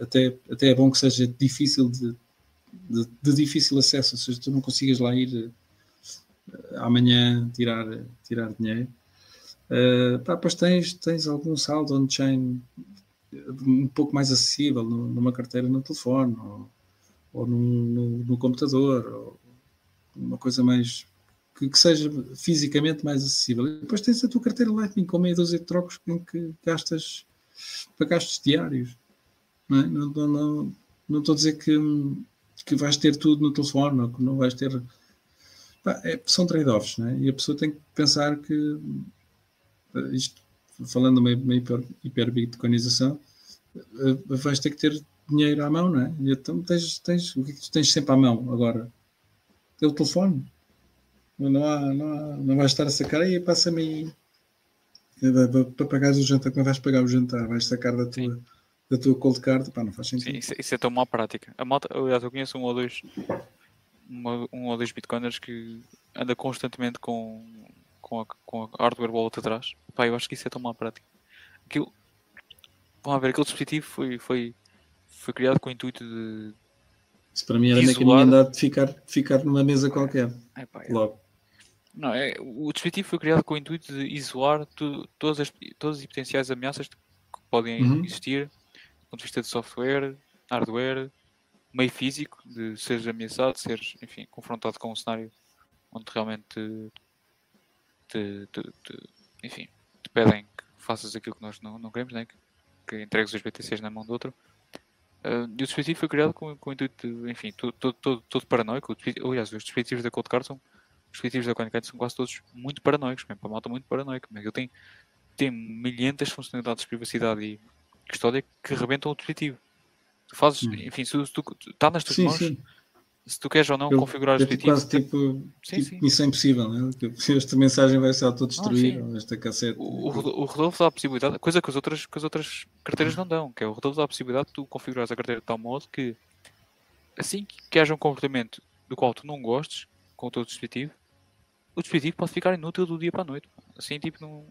até, até é bom que seja difícil de, de, de difícil acesso, ou seja, tu não consigas lá ir eh, amanhã tirar, tirar dinheiro. Eh, pá, depois tens, tens algum saldo on-chain um pouco mais acessível no- numa carteira no telefone ou, ou num, no, no computador ou uma coisa mais que, que seja fisicamente mais acessível. E depois tens a tua carteira Lightning com meia dúzia de trocos em que gastas para gastos diários. Não, é? não, não, não, não estou a dizer que, que vais ter tudo no telefone ou que não vais ter. É- são trade-offs, não é? E a pessoa tem que pensar que isto, falando uma, uma hiper, eh, vais ter que ter dinheiro à mão, não é? Então tens, tens, o que é que tu tens sempre à mão agora? É o telefone. Não, há, não, há, não vais estar a sacar aí, passa-me aí eh, para- pagares o jantar, como vais pagar o jantar? Vais sacar da tua, da tua cold card? Pá, não faz sentido.
Sim, isso, isso é tão má prática. A malta, aliás, eu conheço um ou dois, uma- um ou dois bitcoiners que anda constantemente com, com, a, com a hardware wallet atrás. Pá, eu acho que isso é tão má prática. Aquilo, vamos ver, aquele dispositivo foi, foi, foi criado com o intuito de.
Isso para mim era andar de ficar, de ficar numa mesa qualquer,
Ai, pá, é-
logo.
Não, é, o dispositivo foi criado com o intuito de isolar tu- todas, as, todas as potenciais ameaças que podem
Uhum.
existir do ponto de vista de software, hardware, meio físico, de seres ameaçado, seres, enfim, confrontado com um cenário onde realmente te, te- te- enfim, te pedem que faças aquilo que nós não, não queremos, né? que, que entregues os BTCs na mão do outro. Uh, e o dispositivo foi criado com, com o intuito de, enfim, todo, todo, todo, todo paranoico. Aliás, os dispositivos da Cold Card são os dispositivos da CoinKite são quase todos muito paranoicos, mesmo, para a malta muito paranoica. Mesmo. Ele tem, tem milhentas funcionalidades de privacidade e custódia que rebentam o dispositivo. Tu fazes,
Hum.
enfim, se, tu- está nas tuas
Sim,
mãos,
sim.
se tu queres ou não
Eu-
configurar os
tipo,
dispositivos,
quase tipo,
Sim,
tipo
sim.
missão impossível, né? Tipo, esta mensagem vai se autodestruir,
Ah,
ou esta cassete.
o, o Rodo- o Rodolfo dá a possibilidade, coisa que as outras, que as outras carteiras não dão, que é o Rodolfo dá a possibilidade de tu configurares a carteira de tal modo que assim que, que haja um comportamento do qual tu não gostes com o teu dispositivo, o dispositivo pode ficar inútil do dia para a noite. Assim, tipo, não...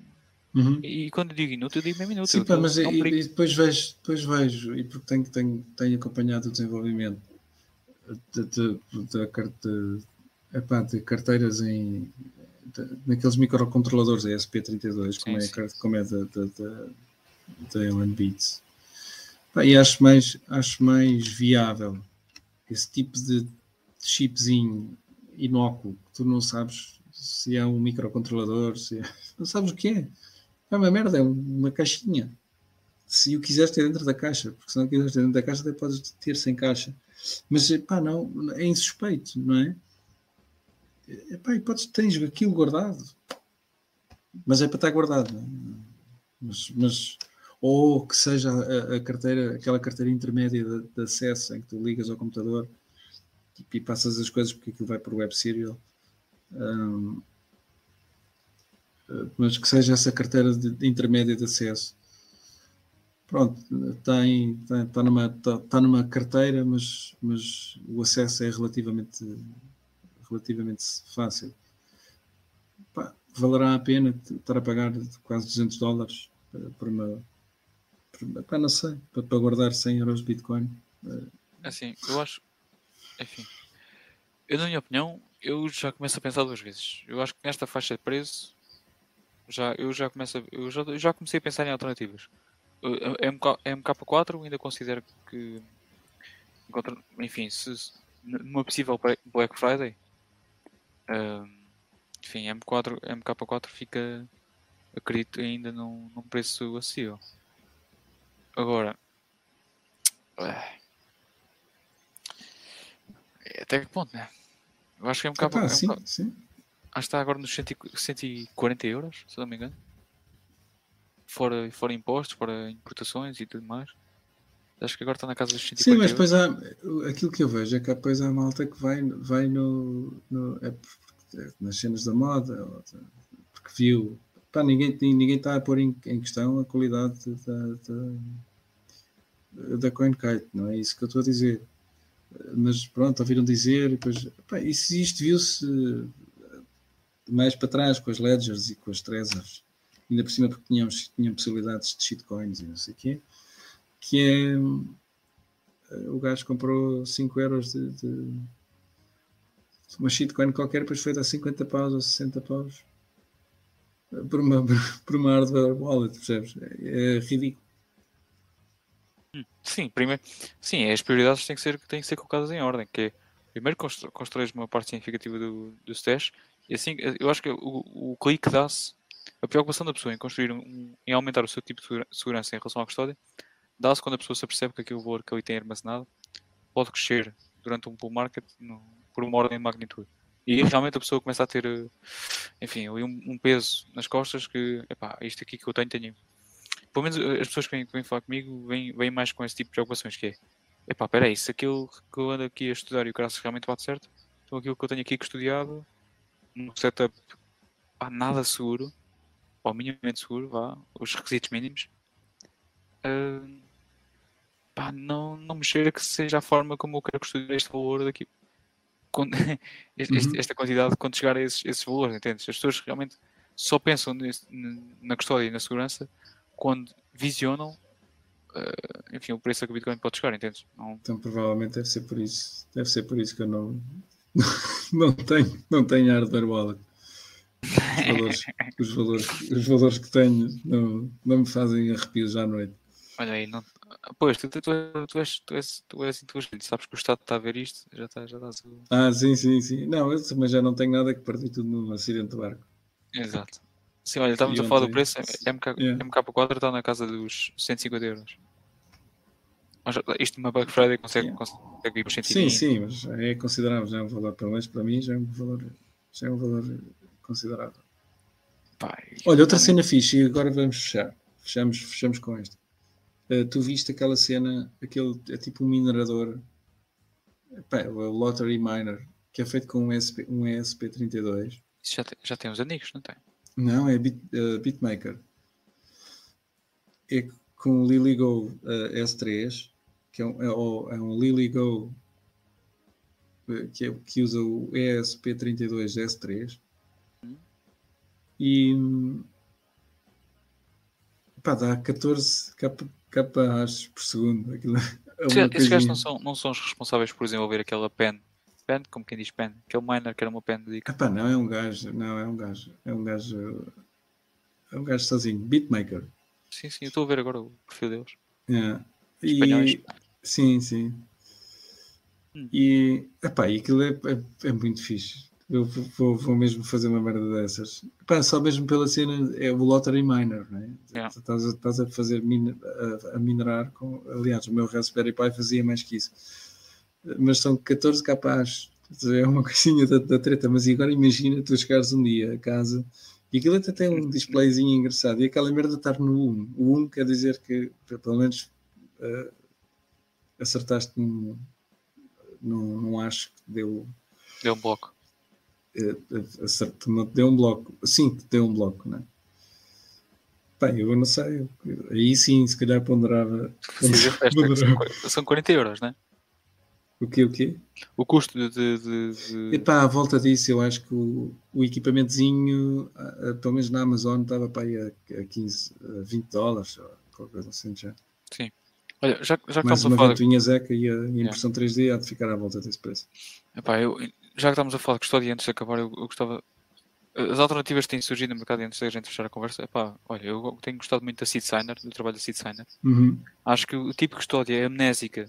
Uhum.
E, quando eu digo inútil, eu digo mesmo inútil.
Sim, pá,
aquilo
mas
é
e, e depois vejo, depois vejo, e porque tenho, tenho, tenho acompanhado o desenvolvimento de, de, de, de, carteiras em naqueles microcontroladores a SP32, como,
Sim,
é,
sim.
car- como é da, da, da, da Allen Beats. Pá, e acho mais, acho mais viável esse tipo de chipzinho inócuo que tu não sabes se é um microcontrolador, se é- não sabes o que é. É uma merda, é uma caixinha. Se o quiseres ter dentro da caixa, porque se não quiseres ter dentro da caixa, até podes ter sem caixa. Mas, pá, não, é insuspeito, não é? Epá, e podes, tens aquilo guardado. Mas é para estar guardado, não é? Mas, mas- ou que seja a, a carteira, aquela carteira intermédia de, de acesso em que tu ligas ao computador tipo, e passas as coisas porque aquilo vai por web serial. Hum, mas que seja essa carteira de, de intermédia de acesso. Pronto, tem, tem, está, numa, está, está numa carteira, mas, mas o acesso é relativamente, relativamente fácil. Pá, valerá a pena estar a pagar quase 200 dólares eh, por uma. Por, pá, não sei, para, para guardar 100 euros de Bitcoin.
Assim, eu acho. Enfim. Eu, na minha opinião, eu já começo a pensar duas vezes. Eu acho que nesta faixa de preço, já, eu, já começo a, eu, já, eu já comecei a pensar em alternativas. A MK, a MK4 ainda considero que. Enfim, se, numa possível Bla- Black Friday. ah, enfim, M4, MK4 fica. Acredito ainda num, num preço acessível. Agora. é Até que ponto, né? Eu acho que é um
Epá,
MK,
sim,
MK
sim.
acho que está agora nos 100 e- 140 euros, se não me engano. Fora, fora impostos, fora importações e tudo mais. Acho que agora está na casa dos 140
Sim, mas depois há aquilo que eu vejo é que depois há malta que vai, vai no, no- é porque- nas cenas da moda, porque viu. Pá, ninguém ninguém está a pôr em, em questão a qualidade da, da, da CoinKite, não é isso que eu estou a dizer. Mas pronto, ouviram dizer, e depois, pá, se isto viu-se mais para trás com as ledgers e com as trezors, ainda por cima porque tinham, tinham possibilidades de shitcoins e não sei o quê, que é o gajo comprou 5 euros de, de, uma shitcoin qualquer, depois foi dar 50 paus ou 60 paus por uma, por uma hardware wallet, percebes? É, é ridículo.
Sim, primeiro, sim, as prioridades têm que ser, têm que ser colocadas em ordem, que é, primeiro constróis uma parte significativa do, do stash, e assim, eu acho que o, o clique dá-se, a preocupação da pessoa em construir um, em aumentar o seu tipo de segura- segurança em relação à custódia, dá-se quando a pessoa se apercebe que aquele valor que ali tem armazenado pode crescer durante um bull market no- por uma ordem de magnitude. E realmente a pessoa começa a ter, eh, enfim, um, um peso nas costas que, epá, isto aqui que eu tenho, tenho pelo menos eh, as pessoas que vêm, que vêm falar comigo vêm, vêm mais com esse tipo de preocupações, que é epá, peraí, se aquilo que eu ando aqui a estudar e o cara realmente bate certo, então aquilo que eu tenho aqui custodiado num setup pá, nada seguro, ou minimamente seguro, vá, os requisitos mínimos, ah, pá, não, não me cheira que seja a forma como eu quero custodiar este valor daqui. Quando, este-
Uhum.
esta quantidade quando chegar a esses, esses valores, entendes? As pessoas realmente só pensam nesse- na custódia e na segurança quando visionam eh, enfim, o preço a que o Bitcoin pode chegar, entendes? Não,
Então provavelmente deve ser por isso. Deve ser por isso que eu não, não tenho, não tenho hardware wallet. Os valores, os valores, os valores que tenho não, não me fazem arrepios à noite.
olha aí, não, pois, tu, tu, tu, tu és, tu, és, tu és inteligente, sabes que o Estado está a ver isto, já está, já está
Ah, sim, sim, sim. Não, eu também já não tenho nada que perdi tudo num acidente do barco.
Exato. Sim, olha, estávamos a falar do preço, MK,
Yeah.
MK4 está na casa dos 150 euros. Mas isto numa Black Friday consegue,
Yeah.
consegue ir para os
Sim,
120.
sim, mas é considerável, já é um valor, pelo menos para mim, já é um valor, já é um valor considerável.
Pá, e
Olha, outra cena fixe, e agora vamos fechar. Fechamos, fechamos com esta. Uh, tu viste aquela cena, aquele, é tipo um minerador Epá, o Lottery Miner, que é feito com um, ESP, um ESP32.
Isso já tem, já tem uns amigos, não tem?
Não, é Bit, uh, Bitmaker. É com o LilyGo uh, S3, que é um, é, é um LilyGo uh, que, é, que usa o ESP32 S3. Hum. E pá, dá 14 kHz por segundo. Aquilo
é Esses gajos não são, não são os responsáveis por desenvolver aquela pen. Pen, como quem diz pen. Aquele miner que era uma pen de
Epá, não, é um gajo. Não, é um gajo. É um gajo. É um gajo sozinho. Beatmaker.
Sim, sim, eu estou a ver agora o perfil deles.
Yeah. E, sim, sim. Hum. E, epá, e aquilo é, é, é muito fixe. Eu vou, vou, mesmo fazer uma merda dessas. Pá, só mesmo pela cena, é o Lottery Miner, né? Yeah. Estás, a, estás a fazer a, a, minerar com. Aliás, o meu Raspberry Pi fazia mais que isso. Mas são 14 capaz. É uma coisinha da, da, treta. Mas agora imagina tu chegares um dia a casa e aquilo até tem um displayzinho engraçado e aquela merda estar no 1. O 1 quer dizer que, pelo menos, uh, acertaste num, num, num acho que deu.
Deu um bloco
não te deu um bloco. Sim, deu um bloco, não é? Bem, eu não sei. Aí sim, se calhar ponderava.
ponderava. São 40 euros, não é?
O quê? O quê?
O custo de. de, de...
Epá, à volta disso, eu acho que o, o equipamentozinho, pelo menos na Amazon, estava para aí a, a 15, a 20 dólares, ou qualquer coisa assim já.
Sim. Olha, já, já que
Mais uma a falar... ventoinha Zeca e a, e a impressão yeah. 3D há de ficar à volta desse preço.
Epá, eu, já que estamos a falar de custódia antes de acabar, eu, eu gostava. As alternativas que têm surgido no mercado antes da gente fechar a conversa, epá, olha, eu tenho gostado muito da Seed Signer, do trabalho da Seed Signer.
Uhum.
Acho que o tipo de custódia é amnésica.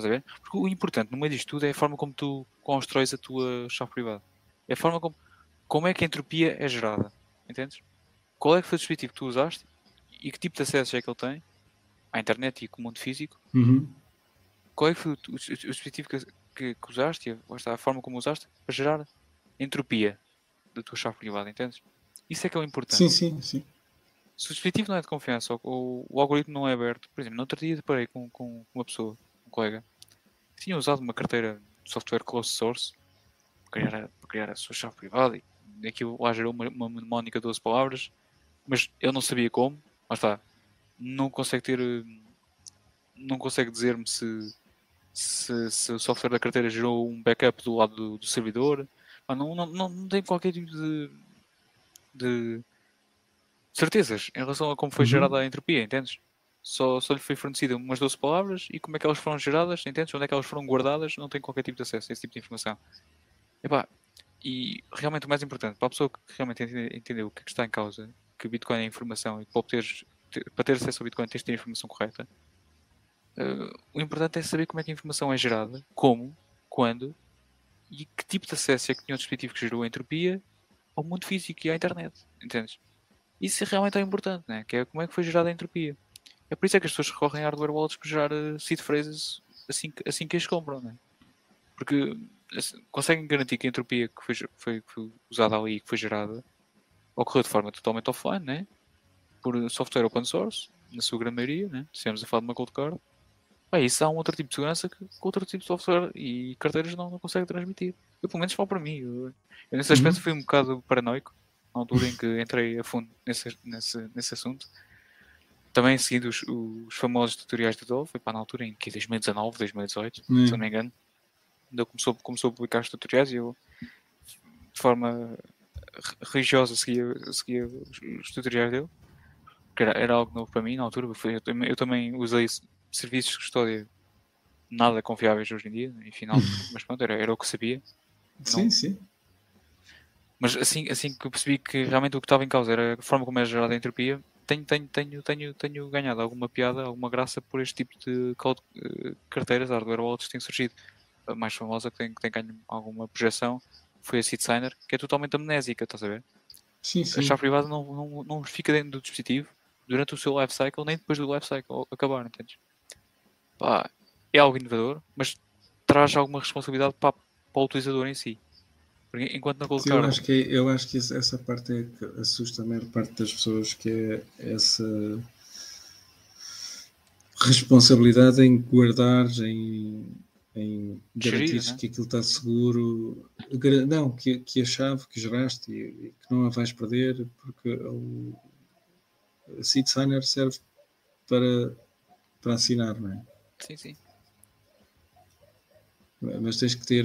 Estás a ver? Porque o importante no meio disto tudo é a forma como tu constróis a tua chave privada. É a forma como, como é que a entropia é gerada. Entendes? Qual é que foi o dispositivo que tu usaste e que tipo de acesso é que ele tem à internet e com o mundo físico?
Uhum.
Qual é que foi o, o, o dispositivo que, que, que usaste, a forma como usaste, para gerar entropia da tua chave privada, entendes? Isso é que é o importante.
Sim, sim, sim.
Se o dispositivo não é de confiança ou, ou o algoritmo não é aberto, por exemplo, no outro dia deparei com, com uma pessoa, um colega, tinha usado uma carteira de software closed source para criar, a, para criar a sua chave privada e aquilo lá gerou uma, uma mnemónica de 12 palavras, mas eu não sabia como, mas está, não consegue ter, não consegue dizer-me se se, se, o software da carteira gerou um backup do lado do, do servidor. Não, não, não, não tem qualquer tipo de, de, certezas em relação a como foi uhum. gerada a entropia, entendes? Só, só lhe foi fornecida umas 12 palavras e como é que elas foram geradas, entendes? Onde é que elas foram guardadas, não tem qualquer tipo de acesso a esse tipo de informação. Epá, e realmente o mais importante, para a pessoa que realmente entendeu o que, é que está em causa, que o Bitcoin é informação e para, para ter acesso ao Bitcoin tens de ter a informação correta, Uh, o importante é saber como é que a informação é gerada, como, quando e que tipo de acesso é que tinha o dispositivo que gerou a entropia ao mundo físico e à internet. Entendes? Isso realmente é importante, né? que é como é que foi gerada a entropia. É por isso é que as pessoas recorrem a hardware wallets para gerar uh, seed phrases assim, assim que as compram, né? porque assim, conseguem garantir que a entropia que foi, foi, foi usada ali e que foi gerada ocorreu de forma totalmente offline, né? por software open source, na sua grande maioria, né? estamos a falar de uma cold card, Bem, isso há um outro tipo de segurança que, que outro tipo de software e carteiras não, não consegue transmitir. Eu, pelo menos, falo para mim. Eu, eu nesse aspecto, uhum. fui um bocado paranoico na altura em que entrei a fundo nesse, nesse, nesse assunto. Também seguindo os, os famosos tutoriais de Dove, foi para na altura em que 2019, 2018, uhum. se não me engano. Ainda começou, começou a publicar os tutoriais e eu, de forma religiosa, seguia, seguia os, os tutoriais dele. Que era, era algo novo para mim na altura. Eu, eu, também usei serviços de custódia nada confiáveis hoje em dia, enfim, não, mas pronto, era, era o que sabia.
Sim, não... sim.
Mas assim, assim que eu percebi que realmente o que estava em causa era a forma como é gerada a entropia, tenho, tenho, tenho, tenho, tenho ganhado alguma piada, alguma graça por este tipo de uh, carteiras, hardware wallets que têm surgido. A mais famosa que tem, que tem ganho alguma projeção foi a Seed Signer, que é totalmente amnésica, estás a ver?
Sim, sim.
A chave privada não, não, não fica dentro do dispositivo durante o seu life cycle, nem depois do life cycle acabar, entendes? pá, é algo inovador, mas traz alguma responsabilidade para, para o utilizador em si. Porque enquanto na Cold
eu acho que Eu acho que essa parte é que assusta a maior parte das pessoas, que é essa responsabilidade em guardar, em, em garantir
né?
que aquilo está seguro. Não, que, que a chave que geraste e, e que não a vais perder, porque o, a seed signer serve para, para assinar, não é?
Sim, sim.
Mas tens que ter.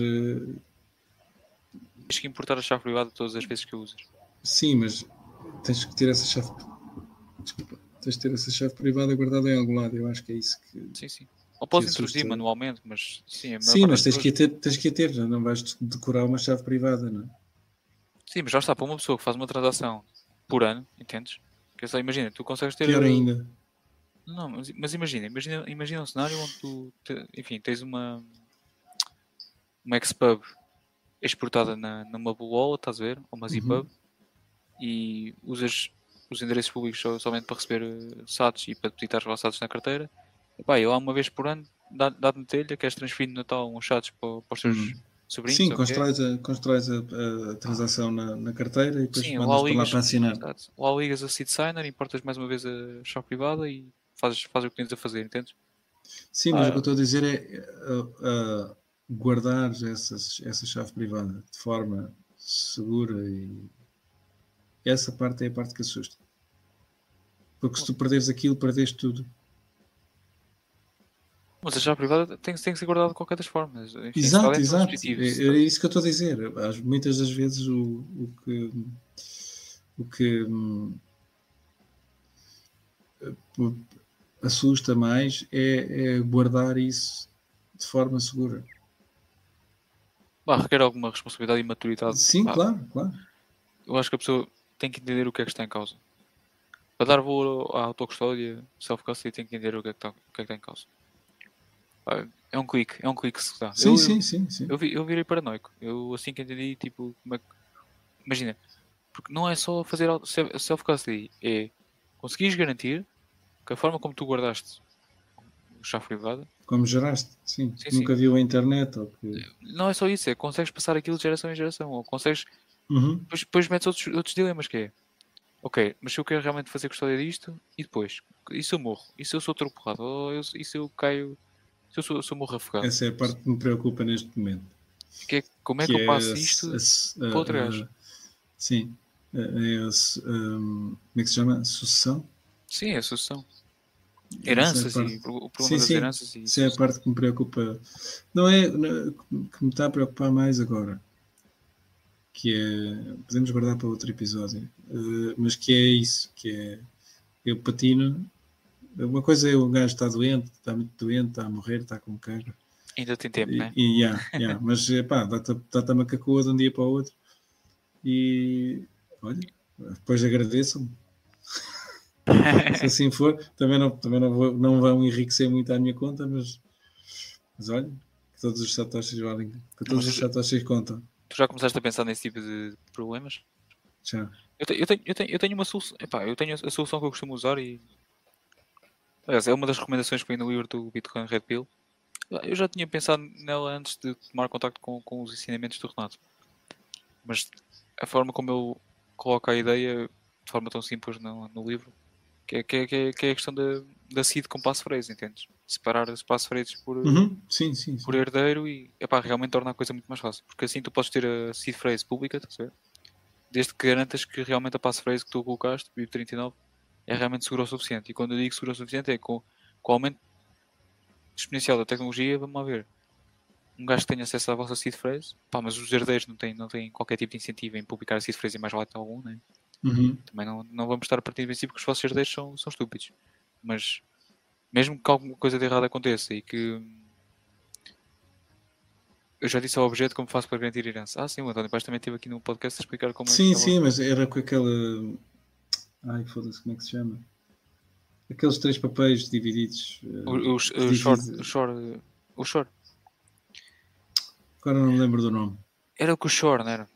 Tens que importar a chave privada todas as vezes que usas.
Sim, mas tens que ter essa chave. Desculpa. Tens de ter essa chave privada guardada em algum lado. Eu acho que é isso que.
Sim, sim. Ou podes
Que
introduzir
assusta.
manualmente, mas sim,
Sim, mas tens que, a
pessoas-
ter, tens que ter, não vais decorar uma chave privada, não é?
Sim, mas já está, para uma pessoa que faz uma transação por ano, entendes? Que só imagina, tu consegues ter.
Pior ainda.
Não, mas, mas imagina, imagina, imagina um cenário onde tu, te- enfim, tens uma uma Xpub exportada na, numa Wallet, estás a ver? Ou uma Zpub e usas os endereços públicos somente para receber eh, SATs e para depositar os SATs na carteira. E lá uma vez por ano dá- dá-te na telha, queres transferir no Natal uns SATs para, para os teus
Uhum.
sobrinhos.
Sim, constróis, a, constróis a, a transação na, na carteira e depois
Sim,
mandas
lá
para lá
ligas,
para assinar.
exato. lá ligas a seed signer, importas mais uma vez a chave privada e fazes, fazes o que tens a fazer, entendes?
Sim, mas
Ah,
o que eu estou a dizer é uh, uh, guardar essas, essa chave privada de forma segura e essa parte é a parte que assusta. Porque se tu perderes aquilo, perdeste tudo.
Mas a chave privada tem, tem que ser guardada de qualquer das formas. Enfim,
Exato, exato. É, é isso que eu estou a dizer. Muitas das vezes o, o que o que hum, assusta mais é, é guardar isso de forma segura.
Bah, requer alguma responsabilidade e maturidade.
Sim,
Bah,
claro, claro.
Eu acho que a pessoa tem que entender o que é que está em causa. Para dar valor à autocustódia, self-custody, tem que entender o que é que está, o que é que está em causa. Pá, É um clique, é um clique que se dá.
Sim,
eu,
sim, sim, sim.
Eu, vi- eu virei paranoico. Eu assim que entendi, tipo, como é que. Imagina, porque não é só fazer self-custody, é conseguires garantir que a forma como tu guardaste o chave privada,
Como geraste, sim.
Sim,
Nunca viu a internet ou que.
não é só isso, é consegues passar aquilo de geração em geração, ou consegues.
Uhum.
Depois, depois metes outros, outros dilemas que é. Ok, mas se eu quero realmente fazer custódia disto, e depois? E se eu morro? E se eu sou atropelado? Ou eu, e se eu caio? Se eu sou, se eu morro afogado?
Essa é a parte que me preocupa neste momento.
Que é- como é que, eu passo
a-
isto?
a- a-
para outro
a-
gajo?
Sim. É a, su- um, como é que se chama? Sucessão?
Sim, é a sucessão.
É
Heranças
parte-
e o problema
Sim,
das
sim.
heranças e
Isso é a parte que me preocupa. Não é não- que me está a preocupar mais agora. Que é. Podemos guardar para outro episódio. eh, mas que é isso. Que é. Eu patino. Uma coisa é o gajo está doente, está muito doente, está a morrer, está com cancro.
ainda tem tempo, né?
e yeah, yeah, mas pá, dá-te dá a macacoa de um dia para o outro. E olha, depois agradeçam-me. Se assim for, também não, também não, vou, não vão enriquecer muito à minha conta, mas, mas olha, que todos os satoshis valem, que todos
Mas
os
eu-
satoshis contam.
Tu já começaste a pensar nesse tipo de problemas?
Já.
Eu, te- eu tenho, eu, tenho, eu tenho uma solução. Epá, eu tenho a solução que eu costumo usar e. Aliás, é uma das recomendações que vem no livro do Bitcoin Red Pill. Eu já tinha pensado nela antes de tomar contacto com, com os ensinamentos do Renato. Mas a forma como ele coloca a ideia de forma tão simples no, no livro, que é, que, é, que, é, que é a questão da, da seed com passphrase, entendes? Separar os passphrases por,
Uhum, Sim, sim. sim.
por herdeiro e epá, realmente torna a coisa muito mais fácil. Porque assim tu podes ter a seed phrase pública, estás a ver? desde que garantas que realmente a passphrase que tu colocaste, BIP 39, é realmente segura o suficiente. E quando eu digo segura o suficiente é com, com o aumento exponencial da tecnologia, vamos lá ver. Um gajo que tenha acesso à vossa seed phrase, pá, mas os herdeiros não têm, não têm qualquer tipo de incentivo em publicar a seed phrase em mais lado algum, né?
Uhum.
também não, não vamos estar a partir do princípio que os vossos herdeiros são, são estúpidos. Mas mesmo que alguma coisa de errado aconteça e que eu já disse ao objeto como faço para garantir a herança. Ah, sim, o António Paz também esteve aqui no podcast a explicar como
Sim,
é que
sim, mas era com aquela. Ai, foda-se, como é que se chama? Aqueles três papéis divididos. eh,
O, o, o, short, o short, o short.
Agora não me lembro do nome.
Era o que o short, não era?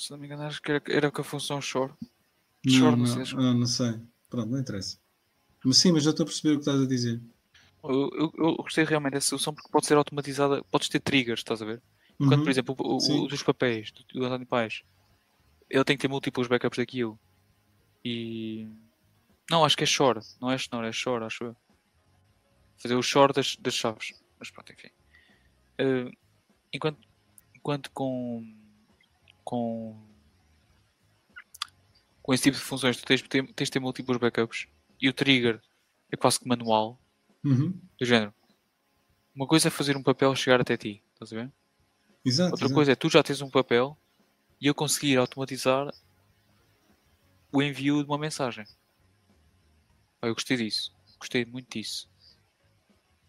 Se não me engano, acho que era, era com a função short.
Não,
Short,
não,
não que-
ah, não sei. Pronto, não interessa. Mas sim, mas já estou a perceber o que estás a dizer.
Eu, eu, eu gostei realmente dessa solução porque pode ser automatizada, podes ter triggers, estás a ver? Quando,
Uhum.
por exemplo, o, o- o dos papéis do, do António Paz, ele tem que ter múltiplos backups daquilo. E. Não, acho que é Shore, não é Schnorr, é Shore, acho eu. Fazer o Shore das, das chaves. Mas pronto, enfim. eh, enquanto, enquanto com, com, com esse tipo de funções tu tens, tens de ter múltiplos backups e o trigger é quase que manual,
Uhum.
do género. Uma coisa é fazer um papel chegar até ti, estás a ver?
Exato.
Outra
exato.
coisa é tu já tens um papel e eu conseguir automatizar o envio de uma mensagem. Eu gostei disso. Gostei muito disso.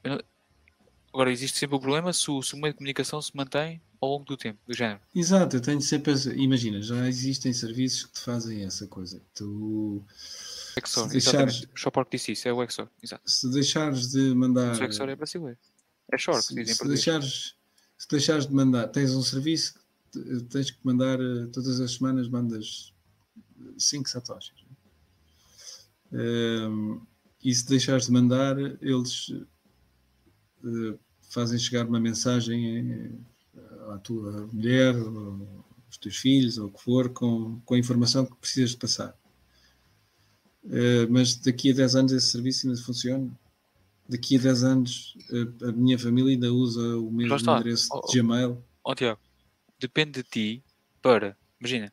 Não- Agora, existe sempre o problema se o, se o meio de comunicação se mantém ao longo do tempo, do género.
Exato, eu tenho sempre. Imagina, já existem serviços que te fazem essa coisa. Tu,
XOR,
Se deixares-
exatamente. O Shopar que disse isso, é o XOR. Exato.
se deixares de mandar.
O XOR é brasileiro. É short,
se,
dizem
se deixares, se deixares de mandar, tens um serviço que te- tens que mandar eh, todas as semanas mandas 5 satoshis. Ehm, e se deixares de mandar, eles eh, fazem chegar uma mensagem à tua mulher, aos teus filhos, ou o que for, com, com a informação que precisas de passar. Eh, mas daqui a 10 anos esse serviço ainda funciona. Daqui a 10 anos eh, a minha família ainda usa o mesmo endereço
Oh,
de Gmail.
Ó Tiago, depende de ti para, imagina,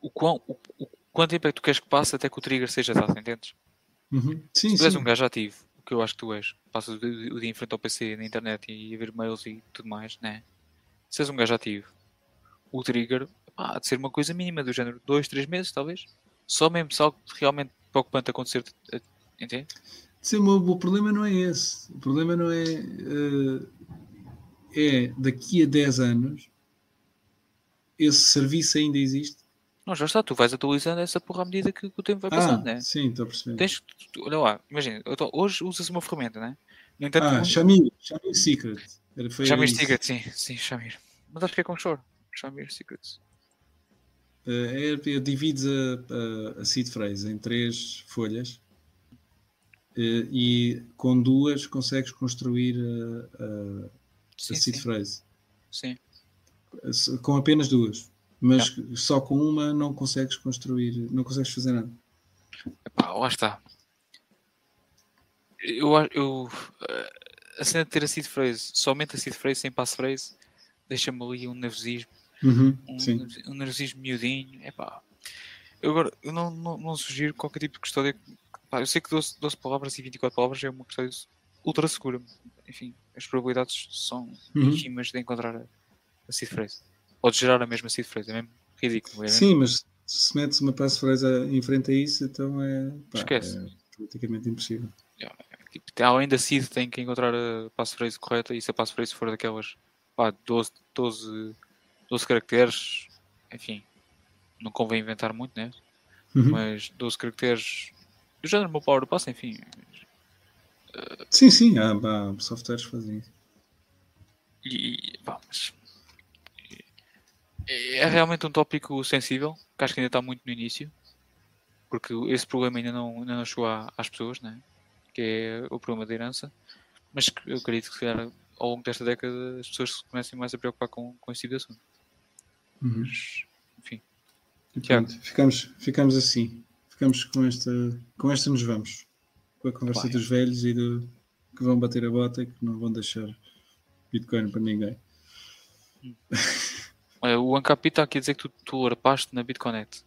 o, quão, o, o quanto tempo é que tu queres que passe até que o trigger seja dado, entendes?
Uhum. Sim,
Se tu és
sim.
um gajo ativo, o que eu acho que tu és, passas o dia o dia em frente ao PC, na internet e a ver mails e tudo mais, né? Se és um gajo ativo, o trigger pá, há de ser uma coisa mínima do género, dois, três meses talvez. Só mesmo se algo realmente preocupante acontecer, eh, entende?
Sim, o, o problema não é esse. O problema não é. eh, é daqui a 10 anos esse serviço ainda existe.
Não, já está, tu vais atualizando essa porra à medida que, que o tempo vai
Ah,
passando, né?
sim, estou a perceber.
Tens, tu- olha lá, imagina, hoje usas uma ferramenta, né? No entanto,
Ah,
um-
Shamir Secret. Era, foi
Shamir
isso.
Secret, sim, sim, Shamir. Mas acho que é com choro. Shamir Secrets.
Eh, é, é, divides a, a, a seed phrase em três folhas eh, e com duas consegues construir a, a, a
Sim,
seed
sim,
phrase.
sim.
Com apenas duas. Mas só com uma não consegues construir, não consegues fazer nada.
Epá, lá está. Eu, a- eu, eh, a cena de ter a seed phrase, somente a seed phrase, sem passphrase, deixa-me ali um nervosismo,
Uhum,
um, um nervosismo miudinho. Epá. Eu agora, eu não, não, não sugiro qualquer tipo de custódia. Pá, eu sei que 12, 12 palavras e 24 palavras é uma custódia ultra segura. Enfim, as probabilidades são
Uhum.
ínfimas de encontrar a, a seed phrase. Pode gerar a mesma seed phrase, é mesmo ridículo. É mesmo-
Sim, mas se metes uma passphrase em frente a isso, então é, pá,
Esquece.
é praticamente impossível.
Tipo, tem- além da seed tem que encontrar a passphrase correta e se a passphrase for daquelas pá, 12, 12, 12 caracteres, enfim, não convém inventar muito, né?
Uhum.
Mas 12 caracteres do género meu power pass, enfim,
Sim, sim, há, há softwares fazem isso.
e, pá, mas é realmente um tópico sensível, que acho que ainda está muito no início, porque esse problema ainda não, ainda não chegou às pessoas, né? Que é o problema da herança, mas eu acredito que se calhar ao longo desta década as pessoas se comecem mais a preocupar com, com esse tipo de assunto.
Uhum.
Mas, enfim,
E pronto, ficamos, ficamos assim. Ficamos com esta. Com esta nos vamos. Com a conversa
Vai.
dos velhos e do que vão bater a bota e que não vão deixar Bitcoin para ninguém.
olha, o Ancapi está aqui a dizer que tu, tu arpaste na BitConnect.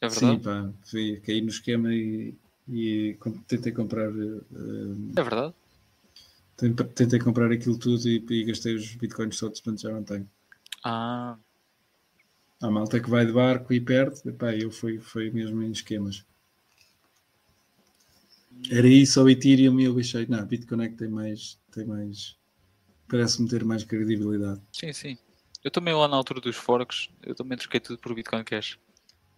É verdade?
Sim, pá, caí no esquema e, e tentei comprar. eh,
É verdade?
tentei comprar aquilo tudo e, e gastei os bitcoins todos, portanto já não tenho.
Ah,
Há malta que vai de barco e perde, epá, eu fui, fui mesmo em esquemas. Era isso ao Ethereum e eu achei, não, Bitcoin tem mais, tem mais, parece-me ter mais credibilidade.
sim, sim. Eu também lá na altura dos forks, eu também troquei tudo por Bitcoin Cash.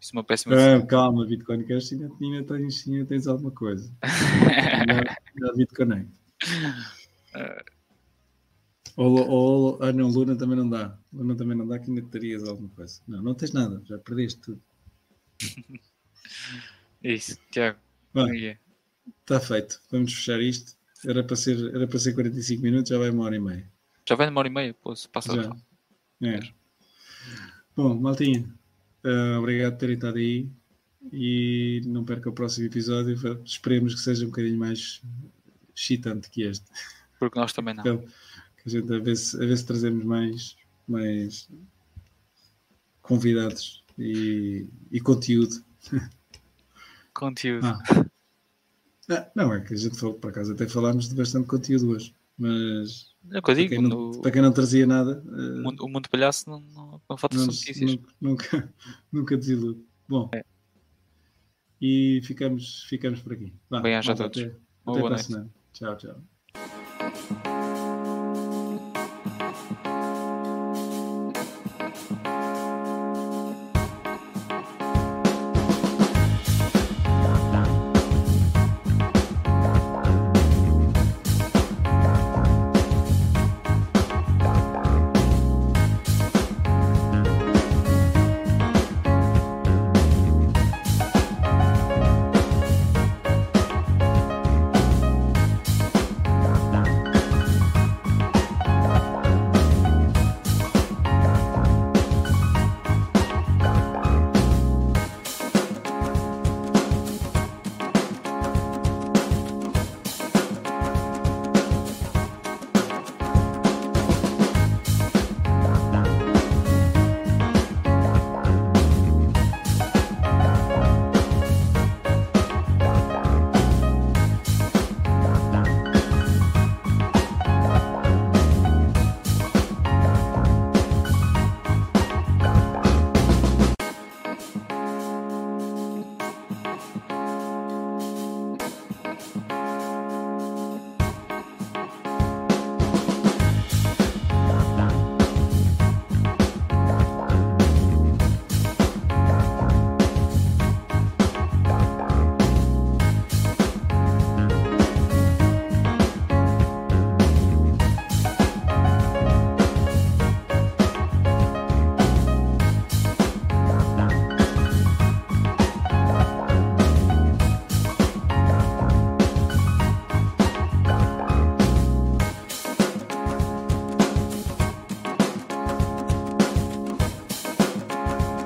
Isso é uma péssima
Ah, calma, Bitcoin Cash ainda, ainda, tens, ainda tens alguma coisa. Ainda- ainda Bitcoin. Ou, ou, ah não, Luna também não dá. Luna também não dá, que ainda terias alguma coisa. Não, não tens nada, já perdeste tudo.
Isso, Tiago.
Bem,
é é?
Está feito, vamos fechar isto. Era para ser, era para ser 45 minutos, já vai uma hora e meia.
Já vai numa hora e meia, pô, se passa
Já. É. Bom, Maltinha, ah, obrigado por terem estado aí e não perca o próximo episódio. Esperemos que seja um bocadinho mais excitante que este.
Porque nós também não.
Aquele, Que a gente a ver se, a ver se trazemos mais, mais convidados e, e conteúdo.
Conteúdo.
Ah. Ah, não, é que a gente falou, por acaso até falámos de bastante conteúdo hoje, mas
É o que eu
para
digo,
quem não, para quem não trazia nada, eh,
o mundo, o mundo palhaço não, não, não falta
não-
notícias.
nunca, nunca, desilude. Bom, e ficamos, ficamos por aqui.
Bem-aja a todos.
Até, até para a semana. Tchau, tchau.